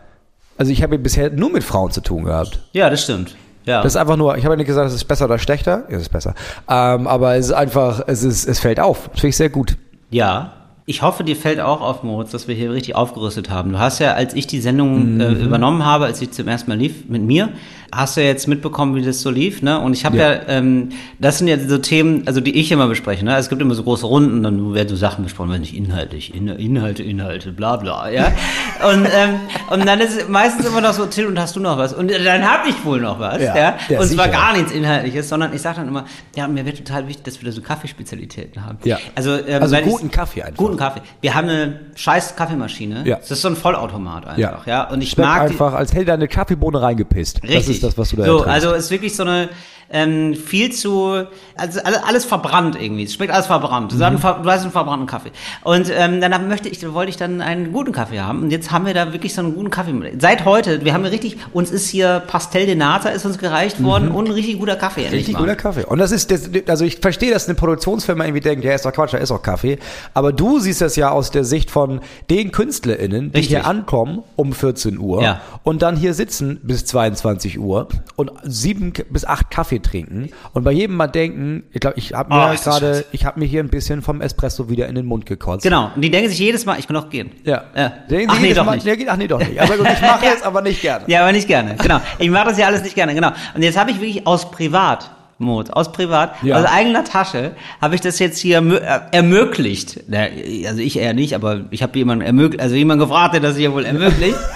also ich habe bisher nur mit Frauen zu tun gehabt. Ja, das stimmt. Ja. Das ist einfach nur, ich habe ja nicht gesagt, es ist besser oder schlechter. Ja, es ist besser. Ähm, aber es ist einfach, es ist, es fällt auf. Das finde ich sehr gut. Ja. Ich hoffe, dir fällt auch auf, Moritz, dass wir hier richtig aufgerüstet haben. Du hast ja, als ich die Sendung äh, Mhm. übernommen habe, als sie zum ersten Mal lief mit mir, hast du ja jetzt mitbekommen, wie das so lief, ne? Und ich habe ja, Ja. ähm, das sind ja so Themen, also die ich immer bespreche, ne? Es gibt immer so große Runden, dann werden so Sachen besprochen, wenn nicht inhaltlich, in, Inhalte, Inhalte, bla bla, ja. und, ähm, und dann ist meistens immer noch so, Till, und hast du noch was? Und dann habe ich wohl noch was, ja. Ja, ja, und zwar sicher. gar nichts Inhaltliches, sondern ich sage dann immer, ja, mir wäre total wichtig, dass wir da so Kaffeespezialitäten haben. Ja. Also, ähm, Also ich- guten Kaffee einfach. Guten Kaffee. Wir haben eine scheiß Kaffeemaschine. Ja. Das ist so ein Vollautomat einfach, ja. Und ich Schmeckt mag einfach, als hätte da eine Kaffeebohne reingepisst. Richtig. Das ist das, was du da So, ertrinkst. also ist wirklich so eine ähm, viel zu, also alles, verbrannt irgendwie. Es schmeckt alles verbrannt. Du, hast einen, ver- du hast einen verbrannten Kaffee. Und ähm, dann möchte ich, wollte ich dann einen guten Kaffee haben. Und jetzt haben wir da wirklich so einen guten Kaffee. Seit heute, wir haben hier richtig, uns ist hier Pastel de Nata ist uns gereicht worden und ein richtig guter Kaffee. Mhm. Richtig mal. guter Kaffee. Und das ist, das, also ich verstehe, dass eine Produktionsfirma irgendwie denkt, ja, ist doch Quatsch, da ist doch Kaffee. Aber du siehst das ja aus der Sicht von den KünstlerInnen, die Richtig. hier ankommen um 14 Uhr Ja. und dann hier sitzen bis 22 Uhr und sieben bis acht Kaffee trinken und bei jedem mal denken, ich glaube, ich habe Oh, mir das gerade, ich habe mir hier ein bisschen vom Espresso wieder in den Mund gekotzt. Genau. Und die denken sich jedes Mal, ich kann auch gehen. Ja. ja. Denken Ach Sie nee, doch Mal- nicht. Nee, ach nee, doch nicht. Aber gut, ich mache es aber nicht gerne. Ja, aber nicht gerne. Genau. Ich mache das ja alles nicht gerne. Genau. Und jetzt habe ich wirklich aus Privat. Mode, aus Privat, Ja. aus eigener Tasche, habe ich das jetzt hier äh, ermöglicht. Also ich eher nicht, aber ich habe jemanden ermöglicht, also jemand gefragt, der das hier wohl ermöglicht.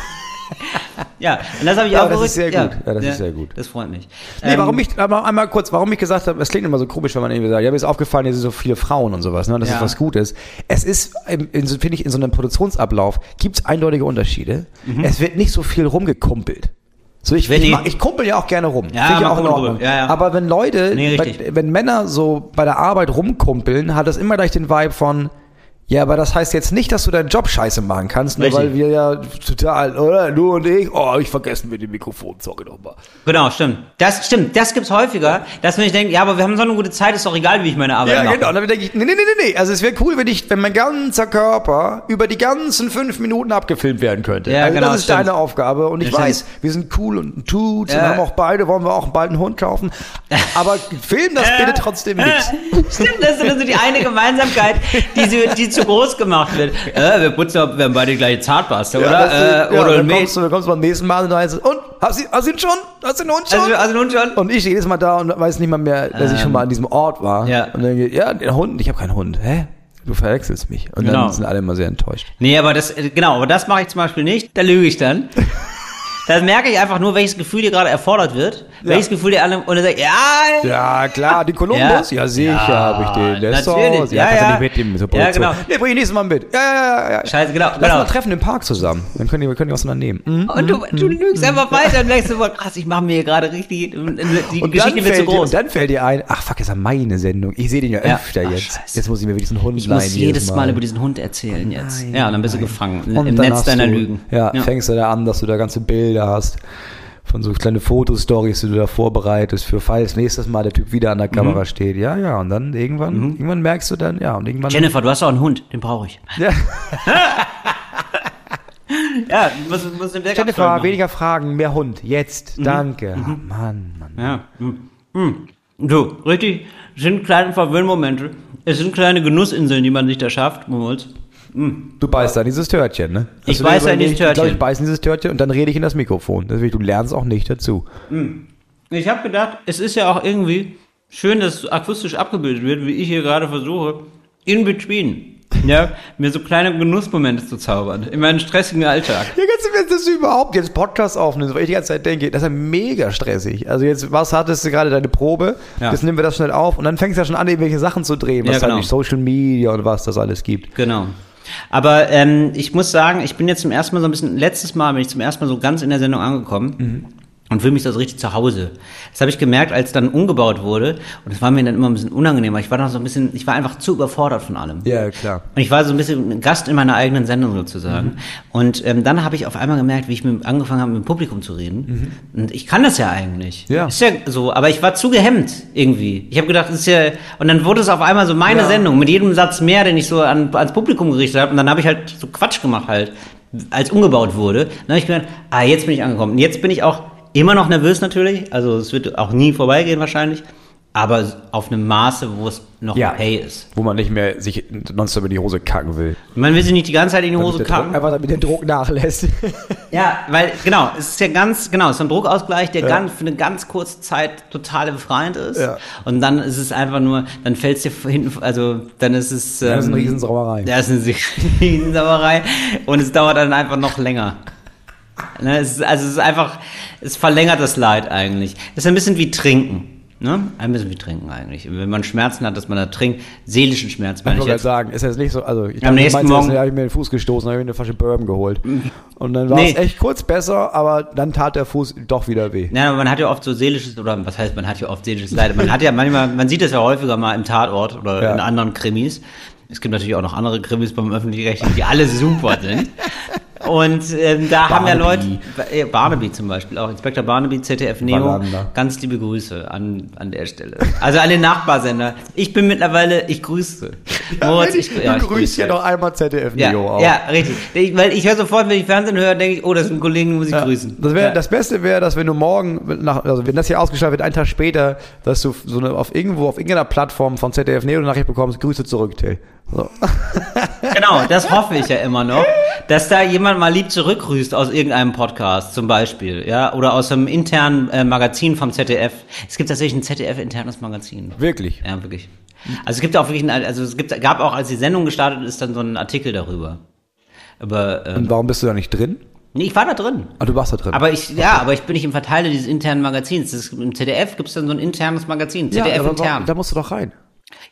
ja, und das habe ich Ja, auch das ist sehr gut. Ja, das ist sehr gut. Das freut mich. Nee, Ähm, warum ich, aber einmal kurz, warum ich gesagt habe, es klingt immer so komisch, wenn man irgendwie sagt, ja, mir ist aufgefallen, hier sind so viele Frauen und sowas, ne, das Ja. ist was Gutes. Es ist, so- finde ich, in so einem Produktionsablauf gibt's eindeutige Unterschiede. Es wird nicht so viel rumgekumpelt. So, ich, Mhm. Wenn ich, mag- ich kumpel ja auch gerne rum. Ja, ich man auch rum. Ja, ja. Aber wenn Leute, Nee, bei, wenn Männer so bei der Arbeit rumkumpeln, hat das immer gleich den Vibe von, ja, aber das heißt jetzt nicht, dass du deinen Job scheiße machen kannst, nur Richtig. weil wir ja total, oder? Du und ich, oh, ich vergessen wir den Mikrofon, sorry nochmal. Genau, stimmt. Das stimmt, das gibt's häufiger, dass wenn ich denke, ja, aber wir haben so eine gute Zeit, ist doch egal, wie ich meine Arbeit Ja, mache. genau. Und dann denke ich, nee, nee, nee, nee, nee. Also es wäre cool, wenn ich, wenn mein ganzer Körper über die ganzen fünf Minuten abgefilmt werden könnte. Ja, also genau, das ist stimmt. deine Aufgabe. Und ich Ja, weiß, stimmt. wir sind cool und tut und Ja. haben auch beide, wollen wir auch bald einen Hund kaufen. Aber film das bitte trotzdem nicht. Stimmt, das ist so die eine Gemeinsamkeit, die, so- die zu groß gemacht wird. Äh, wir putzen wir haben beide die gleiche Zahnpasta, Ja, oder? ist- äh, ja, oder dann kommst du, dann kommst du beim nächsten Mal und dann heißt es, und, hast du, hast du ihn schon? Hast du den Hund schon? Also, also nun schon. und ich jedes Mal da und weiß nicht mal mehr, dass ich schon mal an diesem Ort war. ja. Und dann geht, ja, der Hund, ich habe keinen Hund. Hä? Du verwechselst mich. Und Genau. dann sind alle immer sehr enttäuscht. Nee, aber das, äh, genau, aber das mache ich zum Beispiel nicht. Da lüge ich dann. Da merke ich einfach nur, welches Gefühl dir gerade erfordert wird. Welches Gefühl dir alle, und dann sag ich, ja, Ja, klar, die Columbus? Ja, sicher Ja, habe ich den. Der ist natürlich. Hause. Ja, kannst du ja. nicht mitnehmen zur Ja, genau. Nee, bring ich nächstes Mal mit. Ja, ja, ja, ja. Scheiße, genau, Lass genau. mal treffen im Park zusammen. Dann können die, können die was unternehmen. Mhm. Und du, du lügst einfach weiter und denkst so, krass, ich mache mir hier gerade richtig, die Und Geschichte dann, wird zu fällt dir, groß. und dann fällt dir ein, ach fuck, ist ja meine Sendung. Ich sehe den ja Ja. öfter Ach, jetzt. scheiße. Jetzt muss ich mir wieder diesen Hund Ich muss jedes Mal. über diesen Hund erzählen jetzt. Nein, ja, und dann bist du nein. gefangen Und im Netz deiner du, Lügen. Ja, fängst du da an, dass du da ganze Bilder hast von so kleine Fotostories, die du da vorbereitest für falls nächstes Mal der Typ wieder an der Mhm. Kamera steht. Ja, ja, und dann irgendwann, irgendwann merkst du dann, ja, und irgendwann. Jennifer, du hast auch einen Hund, den brauche ich. Ja. Ja, muss, muss den Jennifer, weniger Fragen, mehr Hund. Jetzt, Mhm. danke. Ah, Mann, Mann. Ja. Hm. Hm. Du, richtig, es sind kleine Verwöhnmomente. Es sind kleine Genussinseln, die man sich da schafft, Moritz. Du beißt da in dieses Törtchen, ne? Ich du dir beiß da in dieses überlegt, Ich glaube, Törtchen. ich beiß in dieses Törtchen und dann rede ich in das Mikrofon. Deswegen, du lernst auch nicht dazu. Ich habe gedacht, es ist ja auch irgendwie schön, dass es akustisch abgebildet wird, wie ich hier gerade versuche, in between. Ja, mir so kleine Genussmomente zu zaubern in meinem stressigen Alltag. Ja, dass du überhaupt jetzt Podcast aufnimmst, weil ich die ganze Zeit denke, das ist ja mega stressig. Also jetzt, was hattest du gerade deine Probe? Ja. Jetzt nehmen wir das schnell auf und dann fängst du ja schon an, irgendwelche Sachen zu drehen, was Ja, genau. halt Social Media und was das alles gibt. Genau. Aber ähm, ich muss sagen, ich bin jetzt zum ersten Mal so ein bisschen, letztes Mal bin ich zum ersten Mal so ganz in der Sendung angekommen. Und fühle mich da so richtig zu Hause. Das habe ich gemerkt, als dann umgebaut wurde. Und das war mir dann immer ein bisschen unangenehmer. Ich war noch so ein bisschen, ich war einfach zu überfordert von allem. Ja, klar. Und ich war so ein bisschen Gast in meiner eigenen Sendung sozusagen. Und ähm, dann habe ich auf einmal gemerkt, wie ich mit, angefangen habe, mit dem Publikum zu reden. Und ich kann das ja eigentlich. Ja. Ist ja so, aber ich war zu gehemmt irgendwie. Ich habe gedacht, das ist ja. Und dann wurde es auf einmal so meine Ja. Sendung mit jedem Satz mehr, den ich so an, ans Publikum gerichtet habe. Und dann habe ich halt so Quatsch gemacht halt, als umgebaut wurde. Dann habe ich gedacht, ah, jetzt bin ich angekommen. Und jetzt bin ich auch immer noch nervös natürlich. Also es wird auch nie vorbeigehen wahrscheinlich. Aber auf einem Maße, wo es noch Ja. okay ist. Wo man nicht mehr sich nonstop in die Hose kacken will. Man will sich nicht die ganze Zeit in die Hose Damit Druck- kacken. Einfach damit der Druck nachlässt. Ja, weil, genau, es ist ja ganz, genau, es ist ein Druckausgleich, der ganz, für eine ganz kurze Zeit total befreiend ist. Ja. Und dann ist es einfach nur, dann fällt es dir hinten, also dann ist es. Das ist eine ähm, Riesensauerei. Ja, ist eine Riesensauerei. Und es dauert dann einfach noch länger. Ne, es ist, also es ist einfach, es verlängert das Leid eigentlich. Es ist ein bisschen wie Trinken. Ne? Ein bisschen wie Trinken eigentlich. Wenn man Schmerzen hat, dass man da trinkt, seelischen Schmerz Ich meine ich wollte gerade jetzt. sagen, ist jetzt nicht so, also ich Am nächsten meinst, Morgen- habe ich mir den Fuß gestoßen, habe ich mir eine Flasche Bourbon geholt. Und dann war Nee. es echt kurz besser, aber dann tat der Fuß doch wieder weh. Ja, aber man hat ja oft so seelisches, oder was heißt, man hat ja oft seelisches Leid. Man hat ja manchmal, man sieht das ja häufiger mal im Tatort oder Ja. in anderen Krimis. Es gibt natürlich auch noch andere Krimis beim Öffentlich-Rechtlichen, die alle super sind. Und ähm, da haben ja Leute, Barnaby. Barnaby zum Beispiel, auch Inspektor Barnaby, ZDF Neo, Wallander. ganz liebe Grüße an, an der Stelle. Also an den Nachbarsender. Ich bin mittlerweile, ich grüße. Moritz, ich, du ja, ich ja grüße. noch einmal ZDF Ja, Neo auch. ja, richtig. Ich, weil ich höre sofort, wenn ich Fernsehen höre, denke ich, oh, das ist ein Kollegen, den muss ich Ja. grüßen. Das, wär, ja. das Beste wäre, dass wenn du morgen, nach, also wenn das hier ausgestrahlt wird, einen Tag später, dass du so eine, auf irgendwo, auf irgendeiner Plattform von ZDF Neo eine Nachricht bekommst, Grüße zurück, Till. So. Genau, das hoffe ich ja immer noch, dass da jemand mal lieb zurückgrüßt aus irgendeinem Podcast zum Beispiel, ja, oder aus einem internen äh, Magazin vom ZDF. Es gibt tatsächlich ein ZDF-internes Magazin. Wirklich. Ja, wirklich. Also es gibt auch wirklich, ein, also es gibt, gab auch, als die Sendung gestartet ist, dann so ein Artikel darüber. Aber ähm, Und warum bist du da nicht drin? nee, ich war da drin. Ah, du warst da drin. Aber ich, ja, aber ich bin nicht im Verteiler dieses internen Magazins. Das ist, Im ZDF gibt es dann so ein internes Magazin, ja, ZDF aber intern. warum- da musst du doch rein.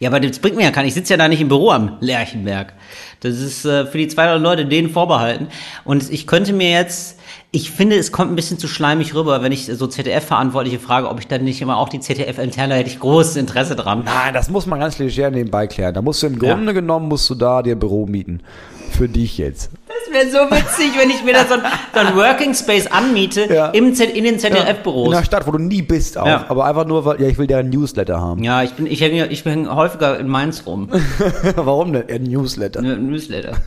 Ja, aber das bringt mir ja keinen. Ich sitze ja da nicht im Büro am Lerchenberg. Das ist äh, für die 200 Leute denen vorbehalten. Und ich könnte mir jetzt, ich finde, es kommt ein bisschen zu schleimig rüber, wenn ich so ZDF-Verantwortliche frage, ob ich dann nicht immer auch die ZDF-interne, hätte ich großes Interesse dran. Nein, das muss man ganz leger nebenbei klären. Da musst du im Grunde genommen, musst du da dir Büro mieten. Für dich jetzt. Das wäre so witzig, wenn ich mir da so ein, so ein Working Space anmiete Ja. im Z, in den In ZDF-Büros. einer Stadt, wo du nie bist auch. Ja. Aber einfach nur, weil, ja, ich will deren Newsletter haben. Ja, ich bin, ich hänge, ich hänge häufiger in Mainz rum. Warum denn? Ein Newsletter. Ein Newsletter.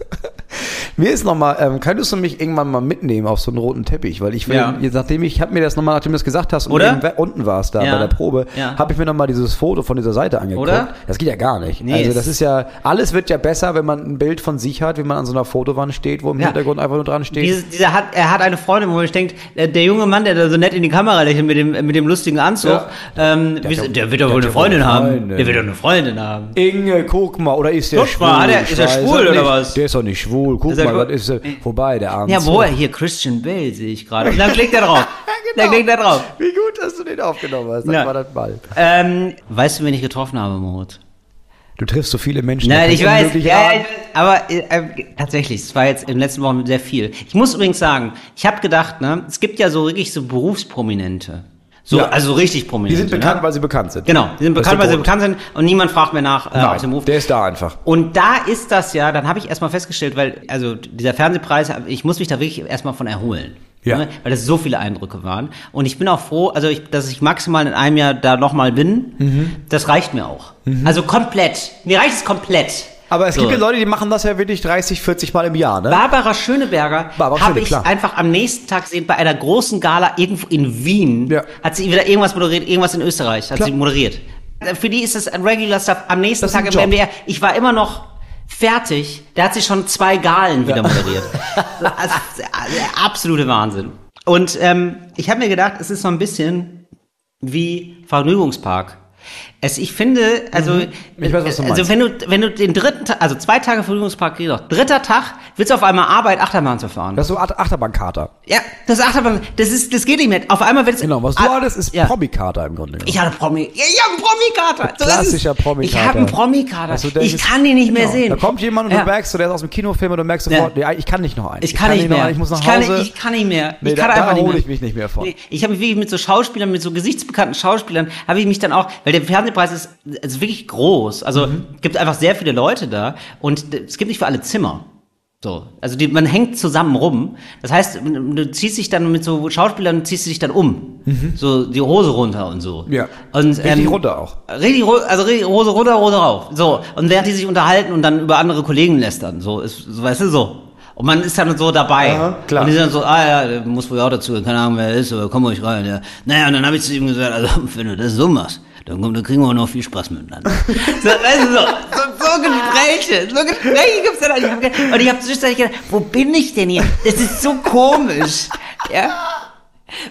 Mir ist nochmal, ähm, könntest du mich irgendwann mal mitnehmen auf so einen roten Teppich? Weil ich will, Ja. jetzt, nachdem ich, habe mir das nochmal, nachdem du das gesagt hast und Oder? we- unten warst da Ja. bei der Probe, Ja. habe ich mir nochmal dieses Foto von dieser Seite angeguckt. Oder? Das geht ja gar nicht. Nee, also es- das ist ja, alles wird ja besser, wenn man ein Bild von sich hat, wie man an so einer Fotowand steht, wo im Ja. Hintergrund einfach nur dran steht. Dieses, dieser hat, er hat eine Freundin, wo ich denke, der, der junge Mann, der da so nett in die Kamera lächelt mit dem, mit dem lustigen Anzug, Ja. ähm, der, hat- der wird doch der wohl eine Freundin eine haben. Freundin. Der wird doch eine Freundin haben. Inge, guck mal, oder ist der Guck schwul? mal, er- Ich ist er schwul oder nicht. was? Der ist doch nicht schwul. Guck Ist mal, was ist er? Vorbei, der Arm. Ja, wo er hier Christian Bale sehe ich gerade. Und dann klickt er drauf. Dann klickt er drauf. Wie gut, dass du den aufgenommen hast. Sag Ja. mal das mal. Ähm, weißt du, wen ich getroffen habe, Moritz? Du triffst so viele Menschen. Nein, ich weiß. Ja, ja, aber äh, äh, tatsächlich, es war jetzt in den letzten Wochen sehr viel. Ich muss übrigens sagen, ich habe gedacht, ne, es gibt ja so wirklich so Berufsprominente. So, Ja. also richtig Die Prominente. sind bekannt, ne? weil sie bekannt sind. Genau, die sind bekannt, weil sie bekannt sind und niemand fragt mehr nach äh, Nein, aus dem Beruf. der ist da einfach. Und da ist das ja, dann habe ich erstmal festgestellt, weil, also dieser Fernsehpreis, ich muss mich da wirklich erstmal von erholen. Ja. Ne? Weil das so viele Eindrücke waren. Und ich bin auch froh, also ich, dass ich maximal in einem Jahr da nochmal bin. Mhm. Das reicht mir auch. Also komplett. Mir reicht es komplett. Aber es So. gibt ja Leute, die machen das ja wirklich 30, 40 Mal im Jahr, ne? Barbara Schöneberger Barbara habe ich klar. einfach am nächsten Tag gesehen bei einer großen Gala irgendwo in Wien. Ja. Hat sie wieder irgendwas moderiert, irgendwas in Österreich hat Klar. sie moderiert. Für die ist das ein Regular Stuff. Am nächsten Das Tag im. MDR. Ich war immer noch fertig. Der hat sich schon zwei Galen wieder moderiert. Das ist der absolute Wahnsinn. Und ähm, ich habe mir gedacht, es ist so ein bisschen wie Vergnügungspark. Es, ich finde, also, Mhm. Ich weiß, was du also wenn du, wenn du den dritten Tag, also zwei Tage Vergnügungspark doch, dritter Tag, willst du auf einmal Arbeit, Achterbahn zu fahren. Das ist so Ach- Achterbahnkater. ja, das ist Achterbahn, das ist, das geht nicht mehr. Auf einmal wird es. Genau, was du Ah, hattest, ist ja. Promi-Kater im Grunde genommen. Ich hatte Promi. Ja, ich habe einen Promi-Kater. So ist. Klassischer Promi-Kater. Ich habe einen Promi-Kater. Du denkst, Ich kann den nicht mehr genau, sehen. Da kommt jemand und Ja. du merkst, so, der ist aus dem Kinofilm und du merkst sofort, ja. ich kann nicht noch einen. Ich kann, nicht noch mehr. einen, ich muss nach ich kann, Hause. Ich kann nicht mehr. Nee, ich da- kann da einfach nicht hole mehr. ich mich nicht mehr von. Nee, Ich habe mich wirklich mit so Schauspielern, mit so gesichtsbekannten Schauspielern, habe ich mich dann auch, weil der Fernsehpreis ist, ist wirklich groß. Also Mhm. gibt einfach sehr viele Leute da und es gibt nicht für alle Zimmer. So, also die, man hängt zusammen rum. Das heißt, du ziehst dich dann mit so Schauspielern, ziehst du dich dann um, so die Hose runter und so. Mhm. Ja. und, Richtig runter auch. Richtig, also richtig Hose runter, Hose rauf. So. Und während die sich unterhalten und dann über andere Kollegen lästern. So, ist, so weißt du, so. Und man ist dann so dabei. Aha, klar. Und die sind dann so, ah ja, muss wohl auch dazu, keine Ahnung, wer er ist, aber komm ruhig rein. Ja. Naja, und dann habe ich zu ihm gesagt, also, wenn du das so machst, dann, dann kriegen wir auch noch viel Spaß miteinander. so, weißt du, so, so, so Gespräche, so Gespräche gibt's dann. Und ich habe zwischendurch gedacht, wo bin ich denn hier? Das ist so komisch. Ja.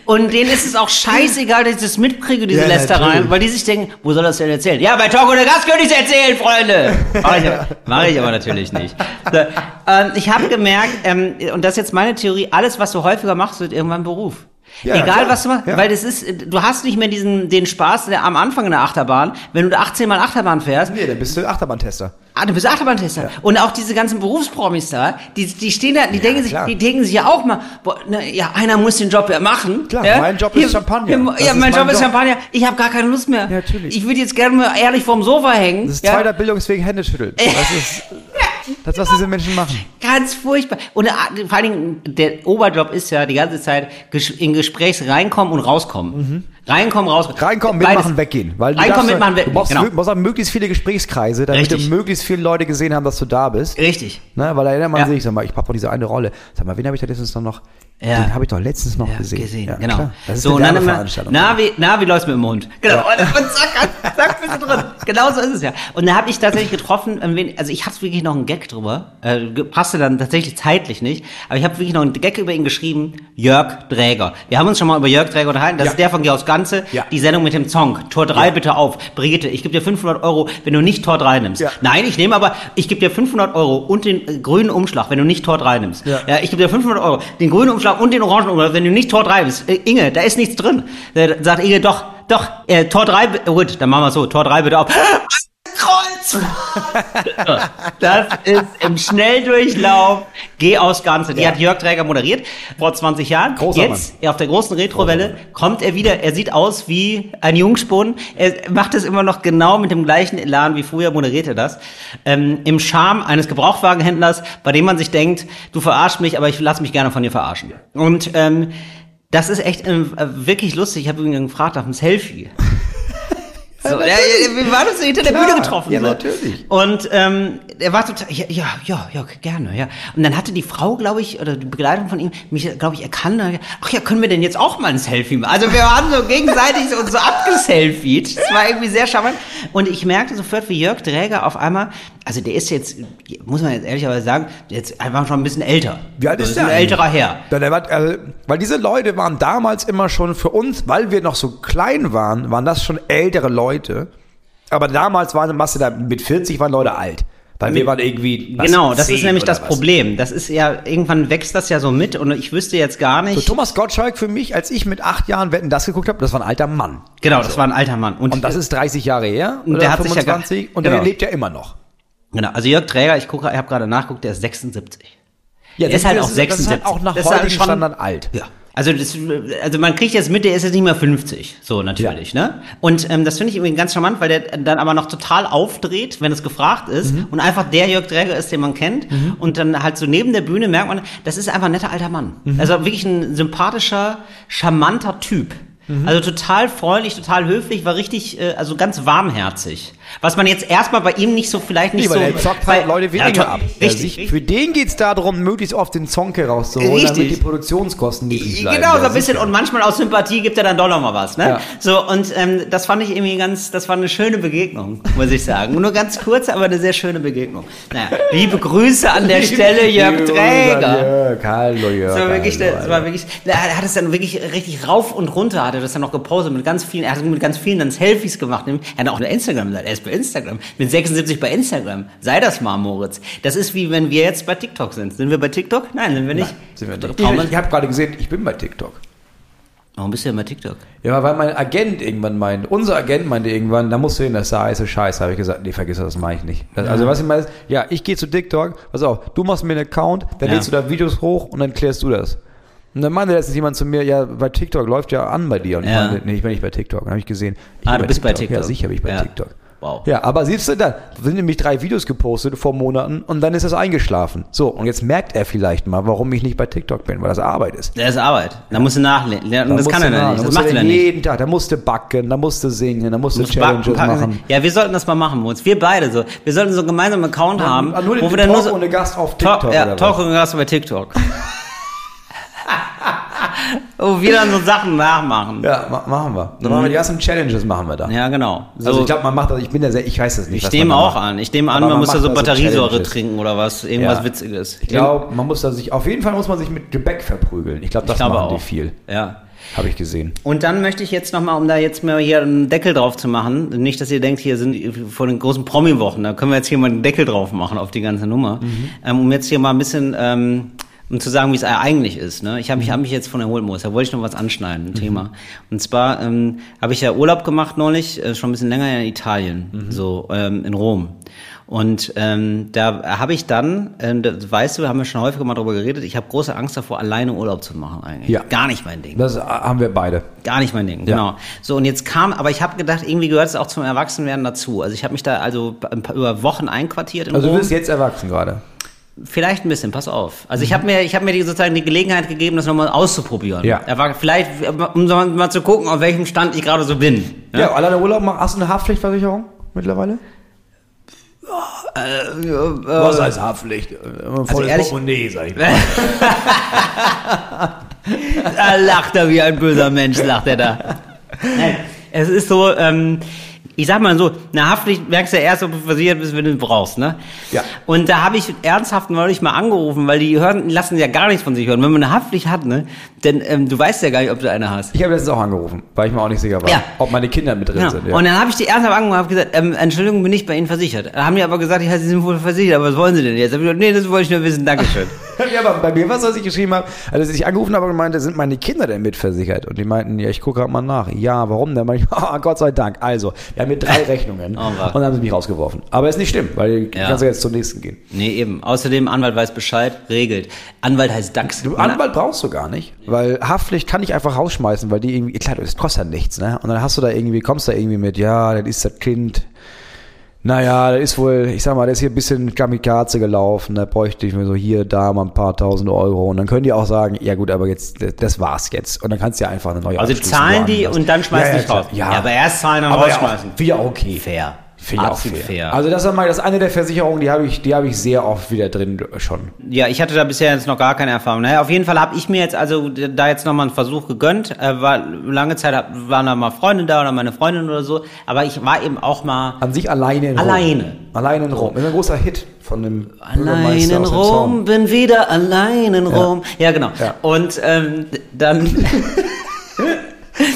Und denen ist es auch scheißegal, dass ich das mitkriege, diese Ja, Lästereien, weil die sich denken, wo soll das denn erzählen? Ja, bei Talk ohne Gast könnte ich erzählen, Freunde! Mach ich, mach ich aber natürlich nicht. So, ähm, ich habe gemerkt, ähm, und das ist jetzt meine Theorie, alles, was du häufiger machst, wird irgendwann Beruf. Ja, Egal, klar. was du machst, Ja. weil das ist, du hast nicht mehr diesen, den Spaß der, am Anfang in der Achterbahn, wenn du da 18 Mal Achterbahn fährst, Nee, dann bist du Achterbahntester. Ah, du bist Achterbahntester. Und auch diese ganzen Berufspromis da, die, die stehen da, die denken sich, klar. die denken sich ja auch mal, boah, ne, ja, einer muss den Job ja machen. Klar, ja? mein Job ist Champagner. Hier, Das ja, mein mein Job ist Job. Champagner. Ich habe gar keine Lust mehr. Ja, natürlich. Ich würde jetzt gerne mal ehrlich vorm Sofa hängen. Das ist ja? zweiter Bildungsweg Hände schütteln. Das ist das, was diese Menschen machen. Ganz furchtbar. Und äh, vor allen Dingen, der Oberjob ist ja die ganze Zeit in Gesprächs reinkommen und rauskommen. Reinkommen. Mhm. Reinkommen, Beides. mitmachen, weggehen. Weil du Reinkommen, mitmachen, weggehen. Du brauchst, Genau. du brauchst auch möglichst viele Gesprächskreise, damit Richtig. möglichst viele Leute gesehen haben, dass du da bist. Richtig. Ne, weil da erinnert man Ja. sich, sag mal, ich hab doch diese eine Rolle. Sag mal, wen habe ich da letztens noch noch? Ja. Den habe ich doch letztens noch Ja, gesehen. gesehen, Ja, genau. Klar. Das ist so, eine Werbeveranstaltung. na, wie, na, wie läuft's mit dem Hund? Genau, und, und zack, zack, bist du drin. Genau so ist es ja. Und da habe ich tatsächlich getroffen, ähm, also ich hatte wirklich noch einen Gag drüber, äh, passte dann tatsächlich zeitlich nicht, aber ich habe wirklich noch einen Gag über ihn geschrieben, Jörg Dräger. Wir haben uns schon mal über Jörg Dräger unterhalten, das Ja. ist der von Georgs Ganze, Ja. die Sendung mit dem Song, Tor 3 bitte auf. Brigitte, ich gebe dir 500 Euro, wenn du nicht Tor 3 nimmst. Ja. Nein, ich nehme aber, ich gebe dir 500 Euro und den äh, grünen Umschlag, wenn du nicht Tor 3 nimmst. Ja. Ja, ich gebe dir 500 Euro, den grünen Umschlag und den orangen Umschlag, wenn du nicht Tor 3 bist. Äh, Inge, da ist nichts drin. Äh, sagt Inge, doch, doch, äh, Tor 3, bi- gut, dann machen wir so, Tor 3 bitte auf. Das ist im Schnelldurchlauf. Geh aus Ganze. Die Ja. hat Jörg Träger moderiert vor 20 Jahren. Großer Jetzt, auf der großen Retrowelle, kommt er wieder. Er sieht aus wie ein Jungspund. Er macht es immer noch genau mit dem gleichen Elan wie früher moderiert er das. Ähm, Im Charme eines Gebrauchtwagenhändlers, bei dem man sich denkt, du verarschst mich, aber ich lass mich gerne von dir verarschen. Und ähm, das ist echt ähm, wirklich lustig. Ich habe ihn gefragt nach einem Selfie. So, ja, ja, wir waren uns hinter der Klar, Bühne getroffen. ja, so. natürlich. Und ähm, er war total, ja, ja, ja, ja, gerne, ja. Und dann hatte die Frau, glaube ich, oder die Begleitung von ihm, mich, glaube ich, erkannt. Ach ja, können wir denn jetzt auch mal ein Selfie machen? Also wir waren so gegenseitig so, uns so abgeselfied. Das war irgendwie sehr charmant. Und ich merkte sofort, wie Jörg Dräger auf einmal, also der ist jetzt, muss man jetzt ehrlicherweise sagen, jetzt einfach schon ein bisschen älter. Wie alt Das ist der? ein älterer Herr. Äh, weil diese Leute waren damals immer schon für uns, weil wir noch so klein waren, waren das schon ältere Leute. Aber damals waren Masse da mit 40 waren Leute alt. Weil wir waren irgendwie. Genau, das ist 10 nämlich das was. Problem. Das ist ja, irgendwann wächst das ja so mit und ich wüsste jetzt gar nicht. So, Thomas Gottschalk für mich, als ich mit acht Jahren Wetten das geguckt habe, das war ein alter Mann. genau, das war ein alter Mann. Und das ist 30 Jahre her. Und der hat sich ja gar- 25, und genau. der lebt ja immer noch. Genau, also Jörg Träger, ich gucke, ich habe gerade nachguckt, der ist 76. Ja, der ist halt auch das 76. Das ist halt auch nach halt heutigem schon- Standard alt. Ja. Also, das, also man kriegt jetzt mit, der ist jetzt nicht mehr 50, so natürlich, ne? Und ähm, das finde ich irgendwie ganz charmant, weil der dann aber noch total aufdreht, wenn es gefragt ist Mhm. und einfach der Jörg Träger ist, den man kennt und dann halt so neben der Bühne merkt man, das ist einfach ein netter alter Mann. Mhm. Also wirklich ein sympathischer, charmanter Typ. Mhm. Also total freundlich, total höflich, war richtig, äh, also ganz warmherzig. Was man jetzt erstmal bei ihm nicht so, vielleicht nicht Nee, weil so. der zockt halt weil- Leute Ja, weniger to- ab. Richtig, Ja, sich, richtig. Für den geht's darum, möglichst oft den Zonke rauszuholen, damit Richtig. die Produktionskosten niedrig bleiben. Genau, so Ja, ein bisschen. Und manchmal aus Sympathie gibt er dann doch noch mal was, ne? Ja. So, und ähm, das fand ich irgendwie ganz, das war eine schöne Begegnung, muss ich sagen. Nur ganz kurz, aber eine sehr schöne Begegnung. Naja, liebe Grüße an der Stelle, Jörg Träger. Jörg, hallo Jörg. Das war wirklich, hallo, das war wirklich, er hat es dann wirklich richtig rauf und runter, hat er das dann noch gepostet mit ganz vielen, er hat mit ganz vielen dann Selfies gemacht. Er hat auch eine Instagram-Seite, ist bei Instagram, mit 76 bei Instagram. Sei das mal, Moritz. Das ist wie wenn wir jetzt bei TikTok sind. Sind wir bei TikTok? Nein, sind wir nicht. Sind wir nicht. Ich, ich habe gerade gesehen, ich bin bei TikTok. Warum bist du denn bei TikTok? Ja, weil mein Agent irgendwann meinte, unser Agent meinte irgendwann, da musst du hin, das ist heiße Scheiß. habe ich gesagt, nee, vergiss das, das mache ich nicht. Das, Also was ich meine ist, ja, ich gehe zu TikTok, pass auf, du machst mir einen Account, dann Ja. lädst du da Videos hoch und dann klärst du das. Und dann meinte letztens jemand zu mir, ja, bei TikTok läuft ja an bei dir. Und Ja. ich meinte, nee, ich bin nicht bei TikTok. Dann habe ich gesehen, ich Ah, bin du bist bei TikTok. Ja, sicher bin ich bei Ja. TikTok. Wow. Ja, aber siehst du, da sind nämlich drei Videos gepostet vor Monaten und dann ist es eingeschlafen. So, und jetzt merkt er vielleicht mal, warum ich nicht bei TikTok bin, weil das Arbeit ist. Das ist Arbeit. Da musst du nachlesen. Ja, Da das kann er nicht. da Das musste macht er nicht. jeden Tag, da musste backen, da musste singen, da musste Muss Challenges backen, machen. Ja, wir sollten das mal machen, Moritz. Wir beide so. Wir sollten so einen gemeinsamen Account haben, ah, nur den wo wir dann nur Talk so ohne Gast auf Talk, TikTok ja, oder Talk und Gast bei TikTok. wo wir dann so Sachen nachmachen. Ja, ma machen wir. Dann machen wir die ersten Challenges, machen wir da. Ja, genau. So, Also ich glaube, man macht das, ich bin ja sehr, ich weiß das nicht. ich nehme man auch macht. an. Ich nehme an, Aber man muss da so Batteriesäure Challenges. trinken oder was. Irgendwas Ja. Witziges. Ich glaube, man muss da sich, auf jeden Fall muss man sich mit Gebäck verprügeln. Ich glaube, das Ich glaube machen auch. die viel. Ja. Habe ich gesehen. Und dann möchte ich jetzt nochmal, um da jetzt mal hier einen Deckel drauf zu machen, nicht, dass ihr denkt, hier sind vor den großen Promi-Wochen, da können wir jetzt hier mal einen Deckel drauf machen auf die ganze Nummer, ähm, um jetzt hier mal ein bisschen, ähm, um zu sagen, wie es eigentlich ist. Ne? Ich habe mich, hab mich jetzt von erholt, Moritz, da wollte ich noch was anschneiden, ein Thema. Und zwar ähm, habe ich ja Urlaub gemacht neulich, äh, schon ein bisschen länger in Italien, so ähm, in Rom. Und ähm, da habe ich dann, ähm, das weißt du, haben wir schon häufiger mal drüber geredet, ich habe große Angst davor, alleine Urlaub zu machen eigentlich. Ja. Gar nicht mein Ding. Das äh, haben wir beide. Gar nicht mein Ding, genau. So, und jetzt kam, aber ich habe gedacht, irgendwie gehört es auch zum Erwachsenwerden dazu. Also ich habe mich da also ein paar, über Wochen einquartiert in Also du Rom. bist jetzt erwachsen gerade. Vielleicht ein bisschen, pass auf. Also ich habe mir, ich habe mir die, sozusagen die Gelegenheit gegeben, das nochmal auszuprobieren. Ja. Er war vielleicht, um mal zu gucken, auf welchem Stand ich gerade so bin. Ja, alleine Urlaub machen. Hast du eine Haftpflichtversicherung mittlerweile? Was heißt Haftpflicht? Also ehrlich- Portemonnaie, sag ich mal. Da lacht er wie ein böser Mensch, lacht er da. Nein, es ist so, ähm, ich sag mal so, eine Haftpflicht merkst du ja erst, ob du versichert bist, wenn du brauchst, ne? Ja. Und da habe ich ernsthaft neulich mal angerufen, weil die hören, lassen ja gar nichts von sich hören. Wenn man eine Haftpflicht hat, ne, denn ähm, du weißt ja gar nicht, ob du eine hast. Ich habe letztens auch angerufen, weil ich mir auch nicht sicher war, Ja. ob meine Kinder mit drin Genau. sind. Ja. Und dann habe ich die ernsthaft angerufen und habe gesagt, ähm, Entschuldigung, bin ich bei Ihnen versichert. Da haben die aber gesagt, ja, Sie sind wohl versichert, aber was wollen Sie denn jetzt? Hab ich gesagt, nee, das wollte ich nur wissen, Dankeschön. Ja, aber bei mir war es, was ich geschrieben habe, als ich angerufen habe und meinte, sind meine Kinder denn mitversichert? Und die meinten, ja, ich gucke gerade mal nach. Ja, warum denn? Ich, oh, Gott sei Dank. Also, wir haben hier drei Rechnungen. Oh, und dann haben sie mich rausgeworfen. Aber ist nicht schlimm, weil Ja. kannst du jetzt zum nächsten gehen. nee, eben. Außerdem, Anwalt weiß Bescheid, regelt. Anwalt heißt DAX. Du, Anwalt brauchst du gar nicht, weil Haftpflicht kann ich einfach rausschmeißen, weil die irgendwie, klar, das kostet ja nichts, ne? Und dann hast du da irgendwie, kommst da irgendwie mit, ja, das ist das Kind. Naja, das ist wohl, ich sag mal, der ist hier ein bisschen Kamikaze gelaufen, da bräuchte ich mir so hier, da mal ein paar tausend Euro. Und dann können die auch sagen, ja gut, aber jetzt, das war's jetzt. Und dann kannst du ja einfach eine neue Also zahlen die und dann schmeißen ja, ja, dich raus. klar. Ja, aber erst zahlen, dann aber ja, rausschmeißen. auch, auch okay. Fair. Finde ich auch Absolut fair. Also das ist, mal, das ist eine der Versicherungen, die habe ich, die habe ich sehr oft wieder drin schon. Ja, ich hatte da bisher jetzt noch gar keine Erfahrung. Naja, auf jeden Fall habe ich mir jetzt also da jetzt nochmal einen Versuch gegönnt. Äh, war, lange Zeit hab- waren da mal Freunde da oder meine Freundin oder so. Aber ich war eben auch mal An sich alleine in Alleine. Rom. Alleine in Rom. Das ist ein großer Hit von dem Allein in Rom, bin wieder allein in Rom. Ja, genau. Ja. Und ähm, dann,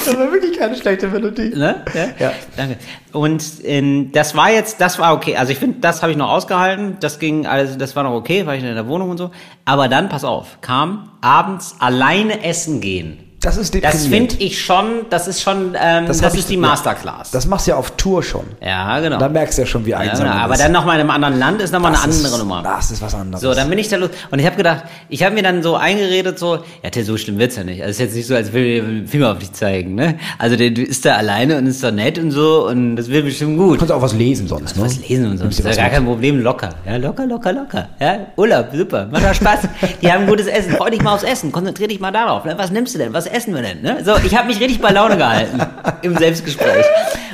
Das war wirklich keine schlechte Melodie. ne? Ja? Ja. Danke. Und ähm, das war jetzt, das war okay. Also ich finde, das habe ich noch ausgehalten. Das ging, also das war noch okay, war ich in der Wohnung und so. Aber dann, pass auf, kam abends alleine essen gehen. Das ist Das deprimierend. finde ich schon, das ist schon, ähm, das, ich- ist die ja. Masterclass. Das machst du ja auf Tour schon. ja, genau. Da merkst du ja schon, wie ja, einsam genau. du Aber bist. dann nochmal in einem anderen Land ist nochmal eine Das ist- andere Nummer. Das ist was anderes. So, dann bin ich da los. Und ich habe gedacht, ich habe mir dann so eingeredet, so, ja, Till, so schlimm wird's ja nicht. Also es ist jetzt nicht so, als will ich den Finger auf dich zeigen, ne? Also der ist da alleine und ist da nett und so und das wird bestimmt gut. du kannst auch was lesen sonst, ne? Was lesen und so. Ein Das ist ja gar mit. kein Problem, locker. Ja, locker, locker, locker. Ja, Urlaub, super. Macht doch Spaß. Die haben gutes Essen. Freu dich mal aufs Essen. Konzentrier dich mal darauf. Ne? Was nimmst du denn? Was essen wir denn? Ne? So, ich habe mich richtig bei Laune gehalten im Selbstgespräch.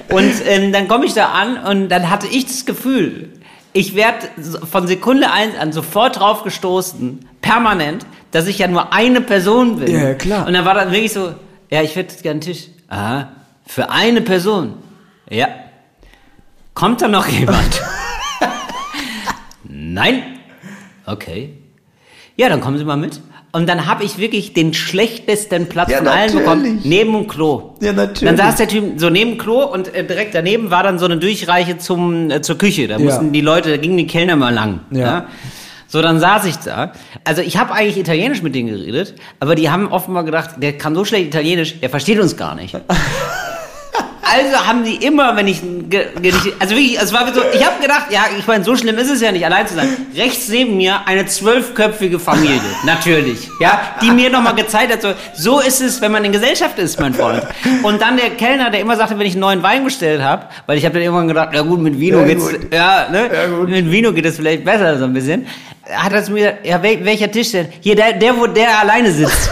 Und ähm, dann komme ich da an und dann hatte ich das Gefühl, ich werde von Sekunde eins an sofort drauf gestoßen, permanent, dass ich ja nur eine Person bin. Ja, klar. Und dann war dann wirklich so, ja, ich hätte gerne einen Tisch. Aha, für eine Person. Ja. Kommt da noch jemand? Nein. Okay. Ja, dann kommen Sie mal mit. Und dann habe ich wirklich den schlechtesten Platz Ja, von allen bekommen, natürlich. neben dem Klo. Ja, natürlich. Dann saß der Typ so neben dem Klo und äh, direkt daneben war dann so eine Durchreiche zum, äh, zur Küche. Da mussten die Leute, da gingen die Kellner mal lang. Ja. So, dann saß ich da. Also ich habe eigentlich Italienisch mit denen geredet, aber die haben offenbar gedacht, der kann so schlecht Italienisch, der versteht uns gar nicht. Also haben die immer, wenn ich, also wirklich, es war so, ich habe gedacht, ja, ich meine, so schlimm ist es ja nicht, allein zu sein. Rechts neben mir eine zwölfköpfige Familie, natürlich, ja, die mir nochmal gezeigt hat, so, so ist es, wenn man in Gesellschaft ist, mein Freund. Und dann der Kellner, der immer sagte, wenn ich einen neuen Wein bestellt habe, weil ich habe dann irgendwann gedacht, ja gut, mit Vino Ja, geht's, gut. ja, ne, Ja, gut. mit Vino geht es vielleicht besser so ein bisschen. Hat er zu mir ja, wel, welcher Tisch denn? Hier, der, der, wo der alleine sitzt.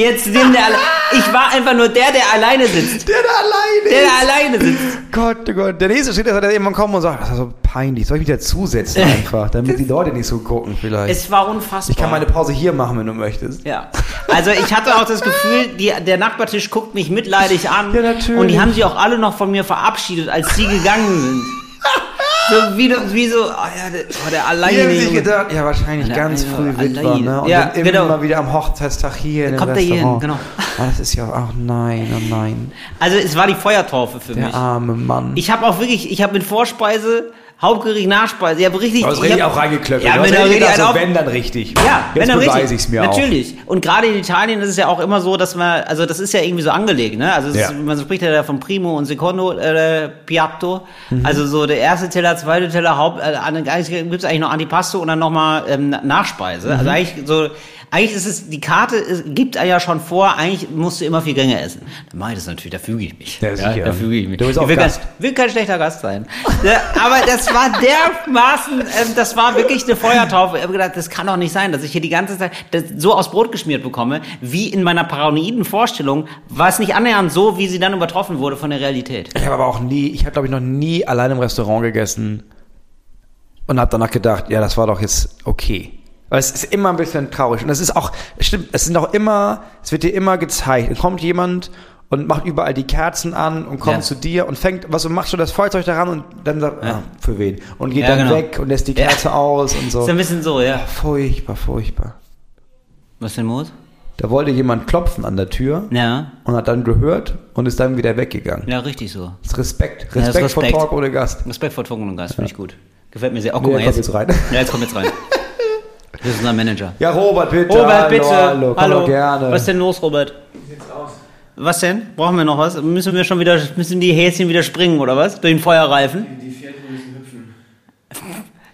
Jetzt nimm der, alle- ich war einfach nur der, der alleine sitzt. Der da alleine Der da alleine sitzt. Gott, oh Gott. Der nächste Schritt ist, dass er irgendwann kommt und sagt, das ist so peinlich. Soll ich mich dazusetzen einfach, damit die Leute nicht so gucken vielleicht. Es war unfassbar. ich kann meine Pause hier machen, wenn du möchtest. ja. Also ich hatte auch das Gefühl, die, der Nachbartisch guckt mich mitleidig an. Ja, natürlich. Und die haben sich auch alle noch von mir verabschiedet, als sie gegangen sind. So wie, du- wie so, oh ja, der, oh, der Die alleine. haben sich gedacht, ja, wahrscheinlich ganz früh Witwer, ne? Und Ja, dann immer genau. wieder am Hochzeitstag hier in kommt er hier hin, Restaurant. genau. Ah, das ist ja, ach nein, oh nein. Also es war die Feuertaufe für Der mich. arme Mann. Ich habe auch wirklich, ich habe mit Vorspeise, Hauptgericht, Nachspeise, ich habe richtig... Ich richtig hab- auch reingeklöppelt. Ja, hast wenn, richtig gedacht, so, wenn dann richtig. Ja, wenn Jetzt dann beweise richtig. ich es mir Natürlich. Und gerade in Italien ist es ja auch immer so, dass man, also das ist ja irgendwie so angelegt, ne? Also es Ja. ist, man spricht ja da von Primo und Secondo äh, Piatto. Mhm. Also so der erste Teller, zweite Teller, Haupt, äh, eigentlich gibt's eigentlich noch Antipasto und dann nochmal ähm, Nachspeise. Mhm. Also eigentlich so, eigentlich ist es, die Karte ist, gibt ja schon vor, eigentlich musst du immer vier Gänge essen. Dann mache ich das natürlich, da füge ich mich. Ja, sicher. da füge ich mich. Du bist auch ich will, Gast. Kein, will kein schlechter Gast sein. ja, aber das war dermaßen, ähm, das war wirklich eine Feuertaufe. Ich habe gedacht, das kann doch nicht sein, dass ich hier die ganze Zeit so aus Brot geschmiert bekomme, wie in meiner paranoiden Vorstellung, war es nicht annähernd so, wie sie dann übertroffen wurde von der Realität. Ich habe aber auch nie, ich habe glaube ich noch nie allein im Restaurant gegessen und habe danach gedacht, ja, das war doch jetzt okay. Weil es ist immer ein bisschen traurig. Und es ist auch, stimmt, es sind auch immer, es wird dir immer gezeigt. Es kommt jemand und macht überall die Kerzen an und kommt Ja. zu dir und fängt, was du machst, du das Feuerzeug daran und dann sagt, Ja. ah, für wen? Und geht Ja, dann genau. weg und lässt die Ja. Kerze aus und so. Ist ein bisschen so, ja. Furchtbar, furchtbar. Was denn los? Da wollte jemand klopfen an der Tür Ja, und hat dann gehört und ist dann wieder weggegangen. ja, richtig so. Das ist Respekt. Ja, das Respekt, vor Respekt. Talk ohne Gast. Respekt vor Trunken und Gast, finde ich gut. Gefällt mir sehr. Oh, Nee, guck mal, kommt jetzt rein. Ja, jetzt kommt jetzt rein. Das ist unser Manager. Ja, Robert, bitte. Robert, hallo, bitte. Hallo, komm doch gerne. Was ist denn los, Robert? Was denn? Brauchen wir noch was? Müssen wir schon wieder, müssen die Häschen wieder springen oder was? Durch den Feuerreifen? Die Pferdchen müssen hüpfen.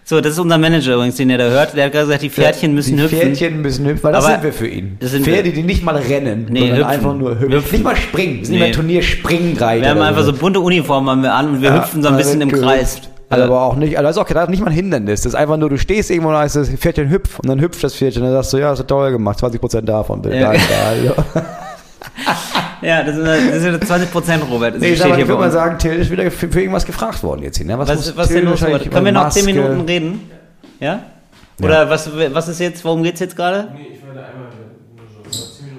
So, das ist unser Manager übrigens, den ihr da hört. Der hat gerade gesagt, die Pferdchen müssen die hüpfen. Pferdchen müssen hüpfen, weil das Aber sind wir für ihn. das sind Pferde, die nicht mal rennen, Nee, sondern hüpfen. einfach nur hüpfen. Hüpfen. Nicht mal springen. Nee. nicht mal Turnier-Springreiter. Wir haben einfach so bunte Uniformen haben wir an und wir hüpfen so ein bisschen im Kreis. gehüpft. Also aber auch nicht, also das ist auch das ist nicht mal ein Hindernis. Das ist einfach nur, du stehst irgendwo und da heißt das Pferdchen hüpf und dann hüpft das Pferdchen und dann sagst du, ja, das ist toll gemacht, 20% davon, bitte. Ja. Danke, also. Ja, das sind, das sind 20 Prozent, Robert. Das Nee, ich, steht mal, hier ich würde mal sagen, Till ist wieder für, für irgendwas gefragt worden jetzt hier. Ne? Was, muss was Till denn los, Robert? Können wir noch 10 Maske- Minuten reden? Ja? Oder was, was ist jetzt, worum geht's jetzt gerade? Nee, ich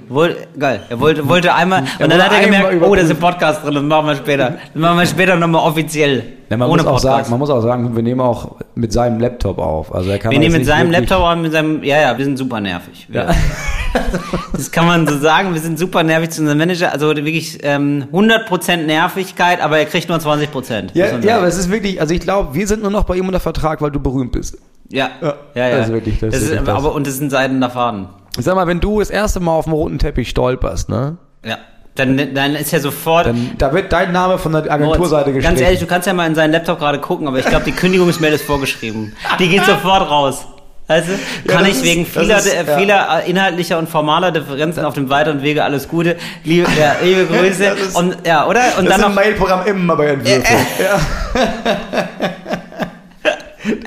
wollte geil. Er wollte, wollte einmal, und dann hat er gemerkt, oh, das ist ein Podcast drin, das machen wir später. Das machen wir später nochmal offiziell. Ja, man, ohne muss auch sagen, man muss auch sagen, wir nehmen auch mit seinem Laptop auf. Also er kann wir nehmen mit seinem Laptop an, mit seinem, ja, ja, wir sind super nervig. Wir, das kann man so sagen, wir sind super nervig zu unserem Manager, also wirklich ähm, 100% Nervigkeit, aber er kriegt nur 20%. muss Ja, ja, aber es ist wirklich, also ich glaube, wir sind nur noch bei ihm unter Vertrag, weil du berühmt bist. ja, Ja, ja, ja. das ist wirklich- das ist ist, wirklich das. aber, und das ist ein seidener Faden. Sag mal, wenn du das erste Mal auf dem roten Teppich stolperst, ne? Ja. Dann, dann ist ja sofort. Dann, da wird dein Name von der Agenturseite gestrichen. Ganz ehrlich, du kannst ja mal in seinen Laptop gerade gucken, aber ich glaube, die Kündigungsmail ist vorgeschrieben. Die geht sofort raus. Weißt du? Kann das ich wegen vieler, ist- äh, ja. vieler äh, inhaltlicher und formaler Differenzen auf dem weiteren Wege alles Gute. Liebe, ja, liebe Grüße. Das ist- und, ja, oder? Und das dann ist im noch. Mailprogramm immer bei Entwürfen. ja.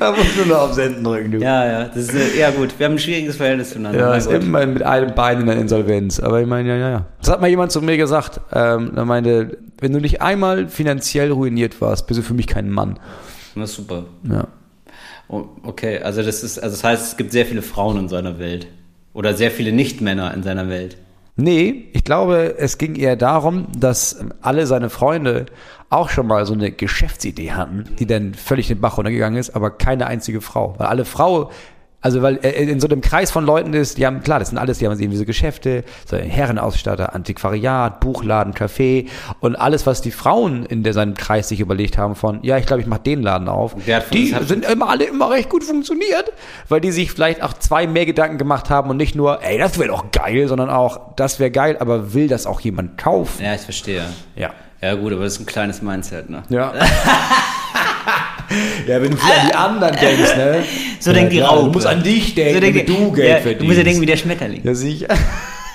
Da musst du nur auf Senden drücken, du. Ja, ja, das ist, äh, ja gut, wir haben ein schwieriges Verhältnis zueinander. Ja, ist immer mit einem Bein in der Insolvenz. Aber ich meine, ja, ja, ja. Das hat mal jemand zu mir gesagt. Ähm, er meinte, wenn du nicht einmal finanziell ruiniert warst, bist du für mich kein Mann. Das ist super. Ja. Okay, also das ist, also das heißt, es gibt sehr viele Frauen in seiner Welt. Oder sehr viele Nicht-Männer in seiner Welt. Nee, ich glaube, es ging eher darum, dass alle seine Freunde auch schon mal so eine Geschäftsidee hatten, die dann völlig den Bach runtergegangen ist, aber keine einzige Frau. Weil alle Frau, also weil er in so einem Kreis von Leuten ist, die haben, klar, das sind alles, die haben irgendwie so Geschäfte, so Herrenausstatter, Antiquariat, Buchladen, Café und alles, was die Frauen in der, seinem Kreis sich überlegt haben von, ja, ich glaube, ich mache den Laden auf. Die sind immer alle immer recht gut funktioniert, weil die sich vielleicht auch zwei mehr Gedanken gemacht haben und nicht nur, ey, das wäre doch geil, sondern auch, das wäre geil, aber will das auch jemand kaufen? Ja, ich verstehe. Ja. Ja gut, aber das ist ein kleines Mindset, ne? Ja. ja, wenn du an die anderen denkst, ne? So denkt die ja, Raupe. Du musst an dich denken, so damit denkt, du Geld ja, verdienst. Du musst ja denken wie der Schmetterling. Ja, sicher.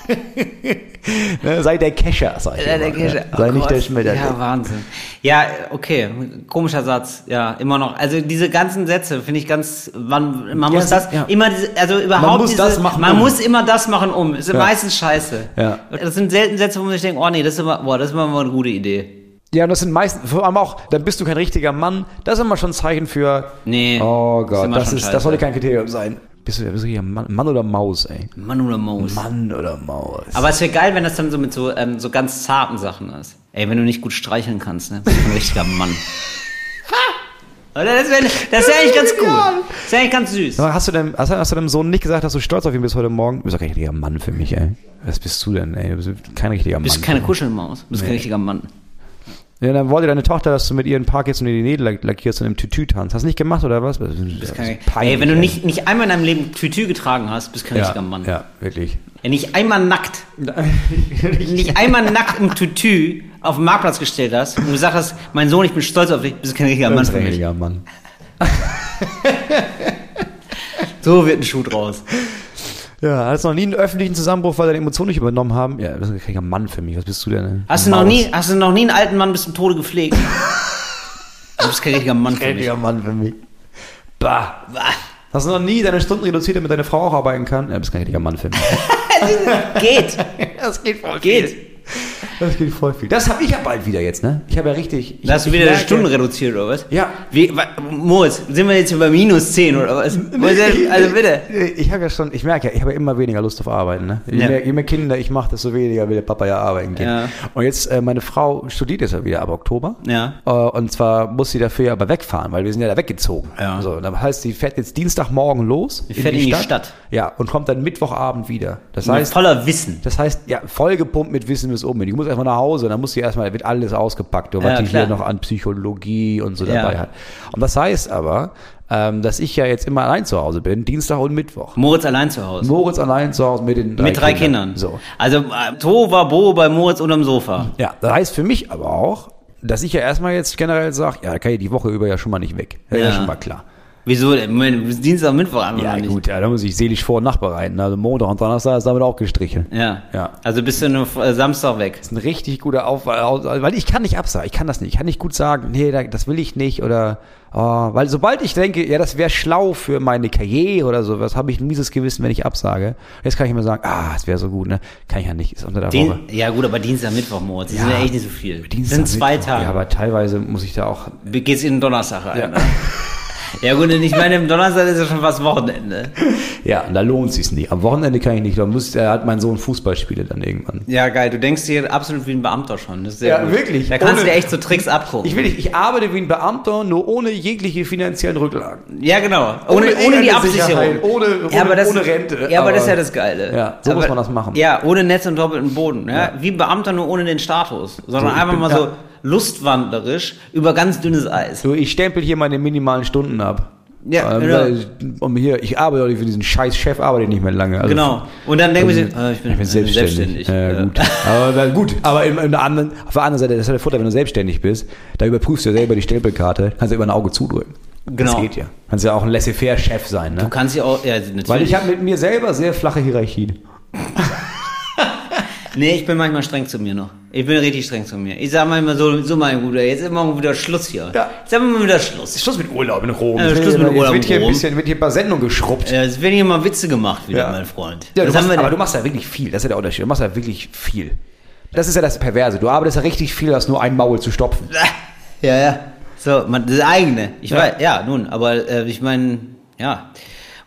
ne, sei der Kescher, sag ich Ja, der immer, Kescher. ne? Sei Oh nicht Gott. der Schmetterling. Ja, Wahnsinn. Ja, okay, komischer Satz. Ja, immer noch. Also diese ganzen Sätze finde ich ganz. Man, man Ja, muss das ja. immer, diese, also überhaupt muss diese, das machen, Man um. muss immer das machen um. Ist Ja. meistens scheiße. Ja. Das sind selten Sätze, wo man sich denkt, oh nee, das ist immer, boah, das ist immer mal eine gute Idee. Ja, und das sind meistens, vor allem auch, dann bist du kein richtiger Mann. Das ist immer schon ein Zeichen für, Nee. oh Gott, das, ist, scheiße. das sollte kein Kriterium sein. Bist du, bist du hier Mann, Mann oder Maus, ey? Mann oder Maus. Mann oder Maus. Aber es wäre geil, wenn das dann so mit so, ähm, so ganz zarten Sachen ist. Ey, wenn du nicht gut streicheln kannst, ne? Bist du ein richtiger Mann. Oder das wäre das wär eigentlich ganz gut. Das wäre eigentlich ganz süß. Aber hast du, dem, hast, hast du deinem Sohn nicht gesagt, dass du stolz auf ihn bist heute Morgen? Du bist doch kein richtiger Mann für mich, ey. Was bist du denn, ey? Du bist kein richtiger Mann. Du bist keine. Kuschelmaus. Du bist kein richtiger Mann. Ja, dann wollte deine Tochter, dass du mit ihr in den Park jetzt und die Nägel lack- lackierst und im Tütü tanzt. Hast du nicht gemacht oder was? Das ist, peinlich, ey, wenn du nicht, nicht einmal in deinem Leben Tütü getragen hast, bist du kein ja, richtiger Mann. Ja, wirklich. Ey, nicht einmal nackt, nicht einmal nackt im Tütü auf den Marktplatz gestellt hast und gesagt hast, mein Sohn, ich bin stolz auf dich, bist du kein richtiger Mann für mich. richtiger Mann. So wird ein Schuh draus. Ja, hattest du noch nie einen öffentlichen Zusammenbruch, weil deine Emotionen nicht übernommen haben? Ja, du bist ein richtiger Mann für mich. Was bist du denn? ey? Hast du noch Maus. nie, hast du noch nie einen alten Mann bis zum Tode gepflegt? Du bist kein richtiger Mann für mich. Richtiger Mann für mich. Bah. Bah. Hast du noch nie deine Stunden reduziert, damit deine Frau auch arbeiten kann? Ja, du bist kein richtiger Mann für mich. Geht. Das geht voll Geht. Das geht voll viel. Das habe ich ja bald wieder jetzt, ne? Ich habe ja richtig. Ich, Da hast du wieder deine merke- Stunden reduziert, oder was? Ja. Wie, wa, Moritz, sind wir jetzt über minus 10 oder was? Also bitte. Ich habe ja schon, ich merke ja, ich habe ja immer weniger Lust auf Arbeiten. Ne? Je, Ja. mehr, je mehr Kinder ich mache, desto weniger will der Papa ja arbeiten gehen. Ja. Und jetzt, äh, meine Frau studiert jetzt ja wieder ab Oktober. Ja. Äh, und zwar muss sie dafür aber wegfahren, weil wir sind ja da weggezogen. Ja. So, das heißt, sie fährt jetzt Dienstagmorgen los Sie fährt in die Stadt. Ja, und kommt dann Mittwochabend wieder. Das Mit heißt, voller Wissen. das heißt, ja, vollgepumpt mit Wissen bis oben. Die muss erstmal nach Hause, dann muss sie erstmal, wird alles ausgepackt, was Ja, die klar. hier noch an Psychologie und so Ja. dabei hat. Und das heißt aber, ähm, dass ich ja jetzt immer allein zu Hause bin, Dienstag und Mittwoch. Moritz allein zu Hause. Moritz allein zu Hause mit den drei, Mit drei Kindern. So. Also äh, To war Bo bei Moritz unterm Sofa. Ja, das heißt für mich aber auch, dass ich ja erstmal jetzt generell sage, ja, da kann ich die Woche über ja schon mal nicht weg. Das ist ja Ja. schon mal klar. Wieso? Moment, Dienstag, Mittwoch einfach Ja, nicht. gut, ja, da muss ich seelisch vor- und nachbereiten. Also Montag und Donnerstag ist damit auch gestrichen. Ja. Ja. Also bist du nur äh, Samstag weg. Das ist ein richtig guter Aufwand, weil ich kann nicht absagen, ich kann das nicht. Ich kann nicht gut sagen, nee, da- das will ich nicht oder, oh, weil sobald ich denke, ja, das wäre schlau für meine Karriere oder sowas, habe ich ein mieses Gewissen, wenn ich absage. Jetzt kann ich immer sagen, ah, es wäre so gut, ne? Kann ich ja nicht, ist unter der Woche. Den, ja gut, aber Dienstag, Mittwoch, Moritz, das sind ja echt nicht so viel. das Dienstag, sind zwei Mittwoch. Tage. Ja, aber teilweise muss ich da auch, Geht's in den Donnerstag rein. Ja. ja gut, und ich meine, im Donnerstag ist ja schon fast Wochenende. ja, und da lohnt sich's nicht. Am Wochenende kann ich nicht, da muss, da hat mein Sohn Fußballspiele dann irgendwann. Ja, geil, du denkst dir absolut wie ein Beamter schon. Das ist sehr Ja, gut. wirklich. Da kannst Ohne- du dir echt so Tricks abgucken. Ich will nicht, ich arbeite wie ein Beamter, nur ohne jegliche finanziellen Rücklagen. ja, genau. Ohne Ohne, ohne, die Absicherung. Sicherheit, ohne- ja, aber ohne- das, ohne Rente, Ja, aber, das ist aber- ja das Geile. Ja, so muss man das machen. Ja, ohne Netz und doppelten Boden. Ja? Wie ein Beamter, nur ohne den Status. Sondern So, einfach mal ja. so lustwandlerisch über ganz dünnes Eis. So, ich stempel hier meine minimalen Stunden ab. Ja, ähm, genau. hier, ich arbeite auch nicht für diesen scheiß Chef, arbeite ich nicht mehr lange. Also, Genau. Und dann denken wir also, sich, ah, ich bin, ich bin selbstständig. Ja, Ja. gut. Aber gut. Aber im, im anderen, auf der anderen Seite, das ist ja der Vorteil, wenn du selbstständig bist, da überprüfst du ja selber die Stempelkarte, kannst du über ein Auge zudrücken. Genau. Das geht ja. Kannst ja auch ein laissez-faire-Chef sein, ne? Du kannst ja auch, ja, natürlich. Weil ich habe mit mir selber sehr flache Hierarchien. Nee, ich bin manchmal streng zu mir noch. Ich bin richtig streng zu mir. Ich sag manchmal so, so mein Bruder, jetzt ist morgen wieder Schluss hier. Ja. Jetzt haben wir mal wieder Schluss. Schluss mit Urlaub in Rom. Ja, Jetzt Schluss wird mit hier- Urlaub Jetzt wird hier in ein Rom. bisschen, wird hier ein paar Sendungen geschrubbt. Äh, Es werden hier mal Witze gemacht wieder, Ja. mein Freund. Ja, du machst, aber denn? du machst ja wirklich viel. Das ist ja der Unterschied. Du machst ja wirklich viel. Das ist ja das Perverse. Du arbeitest ja richtig viel, hast nur ein Maul zu stopfen. Ja, ja. So, man, das eigene. Ich Ja. weiß, ja, nun, aber äh, ich meine, ja,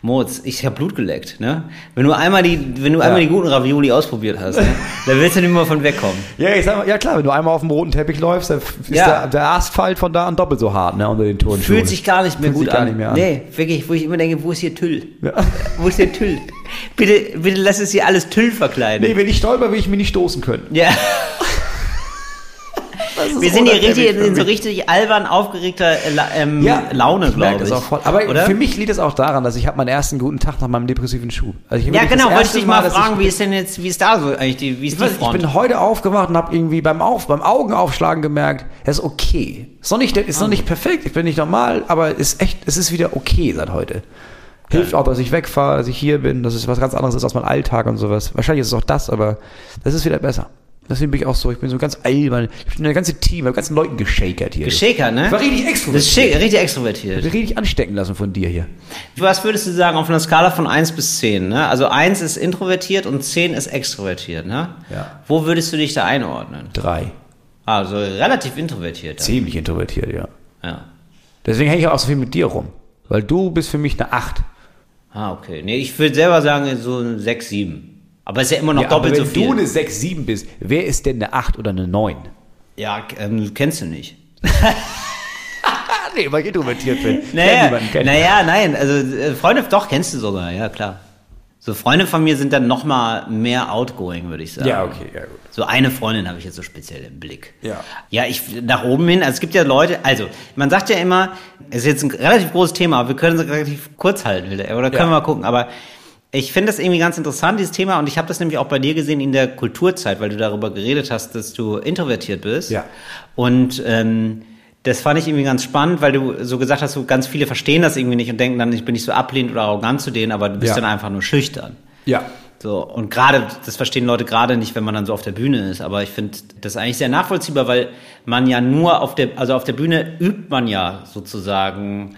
Moritz, ich habe Blut geleckt, ne? Wenn du einmal die, wenn du einmal die guten Ravioli ausprobiert hast, ne? dann willst du nicht mehr von wegkommen. Ja, ich sag mal, ja klar, wenn du einmal auf dem roten Teppich läufst, dann ist Ja. der, der Asphalt von da an doppelt so hart, ne, unter den Turnschuhen. Fühlt sich gar nicht mehr Fühlt gut sich gar an. nicht mehr an. Nee, wirklich, wo ich immer denke, wo ist hier Tüll? Ja. Wo ist hier Tüll? Bitte, bitte lass es hier alles Tüll verkleiden. Nee, wenn ich stolper, will ich mich nicht stoßen können. Ja. ist Wir sind hier richtig in so richtig albern aufgeregter äh, ähm, Ja, Laune, ich glaube ich. voll. Aber Oder? für mich liegt es auch daran, dass ich habe meinen ersten guten Tag nach meinem depressiven Schub. Also ich ja, genau, wollte ich dich mal dass fragen, ich, wie ist denn jetzt, wie ist da so eigentlich die, wie ist ich, die weiß, ich Front? bin heute aufgewacht und habe irgendwie beim Auf, beim Augenaufschlagen gemerkt, es ist okay. Ist noch nicht, ist Ah. noch nicht perfekt, ich bin nicht normal, aber ist echt, es ist wieder okay seit heute. Hilft auch, dass ich wegfahre, dass ich hier bin, dass es was ganz anderes ist als mein Alltag und sowas. Wahrscheinlich ist es auch das, aber das ist wieder besser. Deswegen bin ich auch so, ich bin so ganz albern. Ich bin eine ganze Team, habe ganzen Leuten geschakert hier. Geschäker, ne? Ich war richtig Das extrovertiert. richtig Ich extrovertiert. bin richtig anstecken lassen von dir hier. Was würdest du sagen auf einer Skala von 1 bis 10? Ne? Also 1 ist introvertiert und 10 ist extrovertiert. Ne? Ja. Wo würdest du dich da einordnen? Drei. Also relativ introvertiert. dann. Ziemlich introvertiert, ja. Ja. Deswegen hänge ich auch so viel mit dir rum. Weil du bist für mich eine Acht. Ah, okay. Nee, ich würde selber sagen so ein 6, 7. Aber ist ja immer noch Ja, doppelt wenn so viel. du eine 6, 7 bist, wer ist denn eine 8 oder eine 9? ja, ähm, kennst du nicht. Nee, weil ich introvertiert bin. Naja, naja, nein, also äh, Freunde, doch, kennst du sogar, ja klar. So Freunde von mir sind dann noch mal mehr outgoing, würde ich sagen. Ja, okay, ja gut. So eine Freundin habe ich jetzt so speziell im Blick. Ja. Ja, ich nach oben hin, also es gibt ja Leute, also man sagt ja immer, es ist jetzt ein relativ großes Thema, aber wir können es relativ kurz halten, oder können Ja. wir mal gucken, aber ich finde das irgendwie ganz interessant, dieses Thema, und ich habe das nämlich auch bei dir gesehen in der Kulturzeit, weil du darüber geredet hast, dass du introvertiert bist. Ja. Und ähm, das fand ich irgendwie ganz spannend, weil du so gesagt hast, so ganz viele verstehen das irgendwie nicht und denken dann, ich bin nicht so ablehnend oder arrogant zu denen, aber du bist Ja. dann einfach nur schüchtern. Ja. So, und gerade, das verstehen Leute gerade nicht, wenn man dann so auf der Bühne ist, aber ich finde das eigentlich sehr nachvollziehbar, weil man ja nur auf der, also auf der Bühne übt man ja sozusagen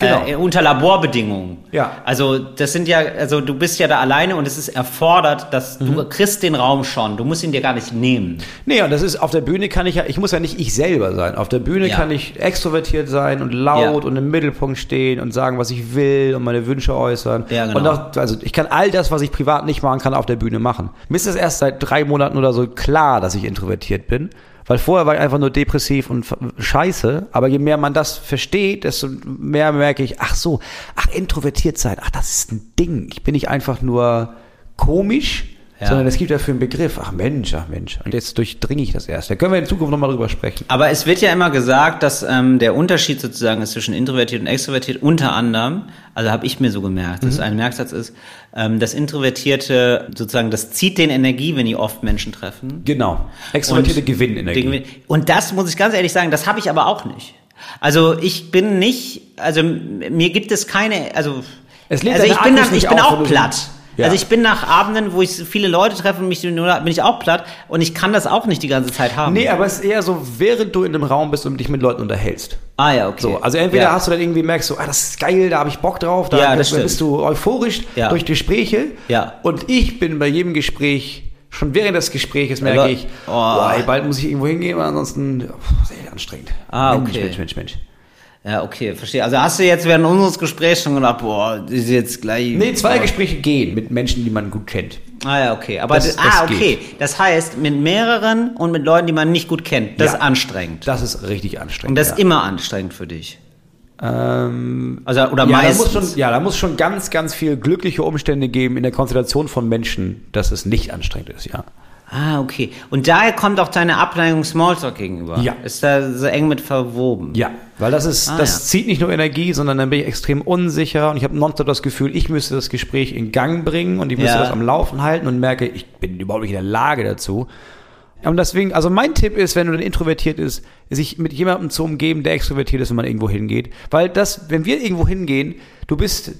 Genau. äh, unter Laborbedingungen. Ja. Also das sind ja, also du bist ja da alleine und es ist erfordert, dass Mhm. du kriegst den Raum schon, du musst ihn dir gar nicht nehmen. Nee, und das ist, auf der Bühne kann ich ja, ich muss ja nicht ich selber sein. Auf der Bühne Ja. kann ich extrovertiert sein und laut Ja. und im Mittelpunkt stehen und sagen, was ich will und meine Wünsche äußern. Ja, genau. Und auch, also ich kann all das, was ich privat nicht machen kann, auf der Bühne machen. Mir ist das erst seit drei Monaten oder so klar, dass ich introvertiert bin. Weil vorher war ich einfach nur depressiv und scheiße. Aber je mehr man das versteht, desto mehr merke ich, ach so, ach, introvertiert sein, ach, das ist ein Ding. Ich bin nicht einfach nur komisch, Ja. sondern es gibt dafür einen Begriff. Ach Mensch, ach Mensch. Und jetzt durchdringe ich das erst. Da können wir in Zukunft nochmal drüber sprechen. Aber es wird ja immer gesagt, dass ähm, der Unterschied sozusagen ist zwischen introvertiert und extrovertiert. Unter anderem, also habe ich mir so gemerkt, dass Mhm. ein Merksatz ist, ähm, das Introvertierte sozusagen, das zieht den Energie, wenn die oft Menschen treffen. Genau. Extrovertierte Und- Gewinnenergie. Den Gewinn- Und das muss ich ganz ehrlich sagen, das habe ich aber auch nicht. Also ich bin nicht, also mir gibt es keine, also, also ich bin, dann, ich bin auch platt. Ja. Also ich bin nach Abenden, wo ich viele Leute treffe und mich nur, bin ich auch platt und ich kann das auch nicht die ganze Zeit haben. Nee, aber es ist eher so, während du in einem Raum bist und dich mit Leuten unterhältst. ah ja, okay. So, also entweder ja. hast du dann irgendwie merkst du, ah, das ist geil, da habe ich Bock drauf, da Ja, das bist stimmt. du euphorisch Ja. durch die Gespräche. Ja. Und ich bin bei jedem Gespräch, schon während des Gesprächs merke ich, Oh. boah, bald muss ich irgendwo hingehen, weil ansonsten pff, sehr anstrengend. Ah, Mensch, okay. Mensch, Mensch, Mensch. Ja, okay, verstehe. Also hast du jetzt während unseres Gesprächs schon gedacht, boah, das ist jetzt gleich. Nee, zwei boah. Gespräche gehen mit Menschen, die man gut kennt. Ah ja, okay. Aber Das- das, das ah, okay. geht. Das heißt, mit mehreren und mit Leuten, die man nicht gut kennt, das Ja. ist anstrengend. Das ist richtig anstrengend. und das ja. ist immer anstrengend für dich. Ähm, Also, oder ja, da meistens. muss schon, ja, da muss schon ganz, ganz viel glückliche Umstände geben in der Konstellation von Menschen, dass es nicht anstrengend ist, ja. Ah, okay. Und daher kommt auch deine Abneigung Smalltalk gegenüber. Ja. Ist da so eng mit verwoben. Ja, weil das ist, Ah, das ja. zieht nicht nur Energie, sondern dann bin ich extrem unsicher und ich habe nonstop das Gefühl, ich müsste das Gespräch in Gang bringen und ich müsste Ja. das am Laufen halten und merke, ich bin überhaupt nicht in der Lage dazu. Und deswegen, also mein Tipp ist, wenn du dann introvertiert ist, sich mit jemandem zu umgeben, der extrovertiert ist, wenn man irgendwo hingeht. Weil das, wenn wir irgendwo hingehen, du bist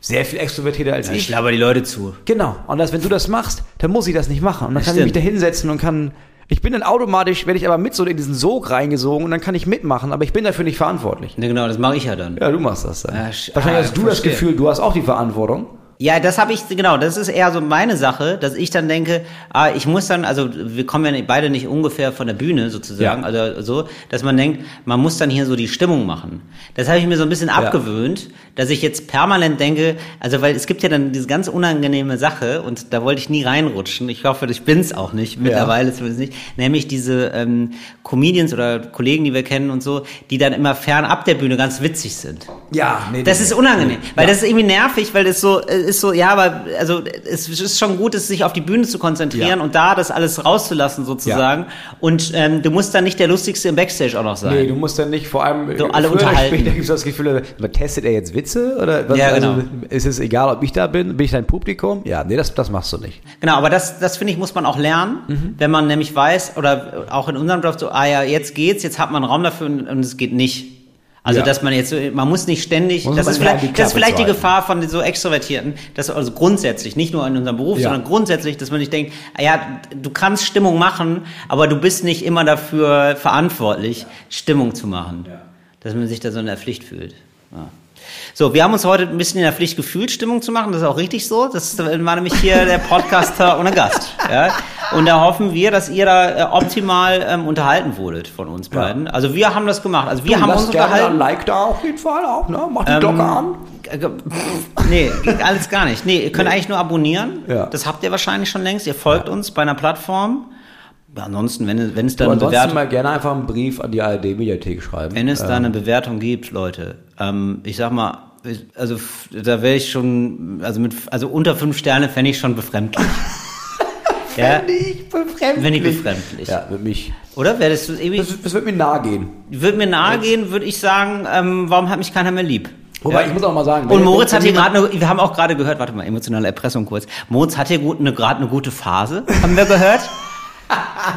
sehr viel extrovertierter als Ich ich. laber die Leute zu. Genau. Und dass, wenn du das machst, dann muss ich das nicht machen. Und dann kann ich mich stimmt. da hinsetzen und kann. Ich bin dann automatisch, werde ich aber mit so in diesen Sog reingesogen und dann kann ich mitmachen, aber ich bin dafür nicht verantwortlich. Ne, genau, das mache ich ja dann. Ja, du machst das dann. Ja, sch- Wahrscheinlich ah, hast du das verstehe. Gefühl, du hast auch die Verantwortung. Ja, das habe ich, genau, das ist eher so meine Sache, dass ich dann denke, ah, ich muss dann, also wir kommen ja nicht- beide nicht ungefähr von der Bühne sozusagen, Ja. also so, dass man denkt, man muss dann hier so die Stimmung machen. Das habe ich mir so ein bisschen abgewöhnt, dass ich jetzt permanent denke, also weil es gibt ja dann diese ganz unangenehme Sache und da wollte ich nie reinrutschen, ich hoffe, ich bin's auch nicht, mittlerweile zumindest nicht, nämlich diese ähm, Comedians oder Kollegen, die wir kennen und so, die dann immer fernab der Bühne ganz witzig sind. Ja, nee. Das ist unangenehm, weil das ist irgendwie nervig, weil das so äh, ist so, ja, aber also es ist schon gut, es sich auf die Bühne zu konzentrieren Ja. und da das alles rauszulassen sozusagen. Und ähm, du musst dann nicht der lustigste im Backstage auch noch sein. Nee, du musst dann nicht vor allem So alle unterhalten. Später gibt es das Gefühl, testet er jetzt Witze oder was? Ja, also, genau. Ist es egal, ob ich da bin? Bin ich dein Publikum? Ja, nee, das, das machst du nicht. Genau, aber das, das finde ich, muss man auch lernen, Mhm. wenn man nämlich weiß, oder auch in unserem Job so, ah ja, jetzt geht's, jetzt hat man Raum dafür und es geht nicht. Also, Ja. dass man jetzt, so- man muss nicht ständig, Muss das ist, vielleicht, die das ist vielleicht die. Gefahr von so Extrovertierten, dass also grundsätzlich, nicht nur in unserem Beruf, Ja. sondern grundsätzlich, dass man nicht denkt, ah ja, du kannst Stimmung machen, aber du bist nicht immer dafür verantwortlich, Stimmung zu machen. Dass man sich da so in der Pflicht fühlt. Ja. So, wir haben uns heute ein bisschen in der Pflicht gefühlt, Stimmung zu machen. Das ist auch richtig so. Das war nämlich hier der Podcaster ohne Gast. Ja? Und da hoffen wir, dass ihr da äh, optimal ähm, unterhalten wurdet von uns beiden. Also wir haben das gemacht. Also wir Du, haben uns gerne ein unterhalten. Like da auf jeden Fall auch, ne? Mach die Ähm, Glocke an. Äh, ge- Nee, alles gar nicht. Nee, ihr könnt eigentlich nur abonnieren. Ja. Das habt ihr wahrscheinlich schon längst. Ihr folgt uns bei einer Plattform. Ansonsten, wenn, es- wenn es da eine Bewertung mal gerne einfach einen Brief an die ARD-Mediathek schreiben. Wenn es da eine Bewertung gibt, Leute, ähm, ich sag mal, also da wäre ich schon, also mit, also unter fünf Sterne fände ich schon befremdlich. ja, ich befremdlich. wenn ich befremdlich. Ja, mit mich. Oder wäre das irgendwie, Das, das wird mir nahe gehen. würde mir nahe gehen, würde ich sagen, ähm, warum hat mich keiner mehr lieb? Wobei, Ja. ich muss auch mal sagen, Und Moritz hat hier gerade, eine- wir haben auch gerade gehört, warte mal, emotionale Erpressung kurz. Moritz hat hier gerade eine gute Phase, haben wir gehört.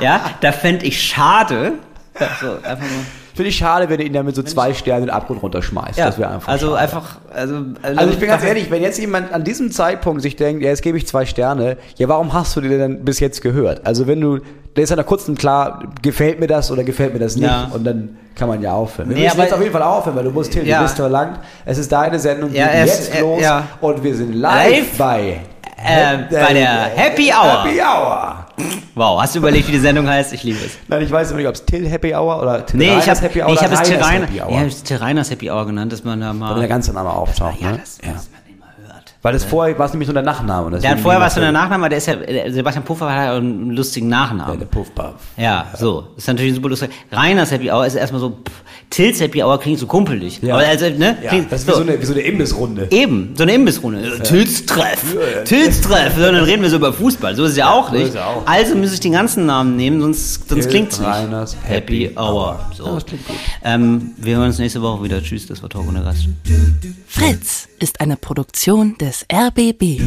ja, da fände ich schade. Ja, so, einfach nur. Finde ich schade, wenn ihr ihn damit so zwei Sterne in den Abgrund runterschmeißt. Ja, das wäre einfach also schade. einfach, also, Also ich bin ganz ehrlich, wenn jetzt jemand an diesem Zeitpunkt sich denkt, ja, jetzt gebe ich zwei Sterne, ja, warum hast du dir denn bis jetzt gehört? Also wenn du, da ist ja nach kurzem klar, gefällt mir das oder gefällt mir das nicht Ja. und dann kann man ja aufhören. Wir Nee, müssen jetzt auf jeden Fall aufhören, weil du musst Till, Ja. du bist verlangt. Es ist deine Sendung, die Ja, geht jetzt äh, los und wir sind live, Live? bei Äh, bei der Happy Hour. Happy Hour. Wow, hast du überlegt, wie die Sendung heißt? Ich liebe es. Nein, ich weiß nicht, ob es Till Happy Hour oder Till Nee, ich Reiners habe Happy Hour nee, ich oder hab es Reiners Terrainer, Happy Hour. ich hab es Terrainers Happy Hour genannt, dass man da Wenn mal. der ganze Name auftaucht. ja, ne? das, ja. dass man den mal hört. Weil das vorher war es nämlich nur der Nachname. Der hat vorher was das von der ja- Nachname, der ist ja, der Sebastian Puffer hat ja einen lustigen Ja, Nachnamen. der Puffpuff. Ja, so. Das ist natürlich super lustig. Reiners Happy Hour ist erstmal so, pff, Tills Happy Hour klingt so kumpelig. Ja. Aber also, ne? Ja, klingt, das ist so. wie, so eine, wie so eine Imbissrunde. Eben, so eine Imbissrunde. Tills Treff. Tills Treff. So, dann reden wir so über Fußball. So ist es ja auch so nicht. ist es auch. Also muss ich den ganzen Namen nehmen, sonst, sonst Till klingt's nicht. Reiners Happy Happy Hour. Hour. So. Ja, das klingt gut. Ähm, wir hören uns nächste Woche wieder. Tschüss, das war Talk ohne Gast. Fritz ist eine Produktion des RBB.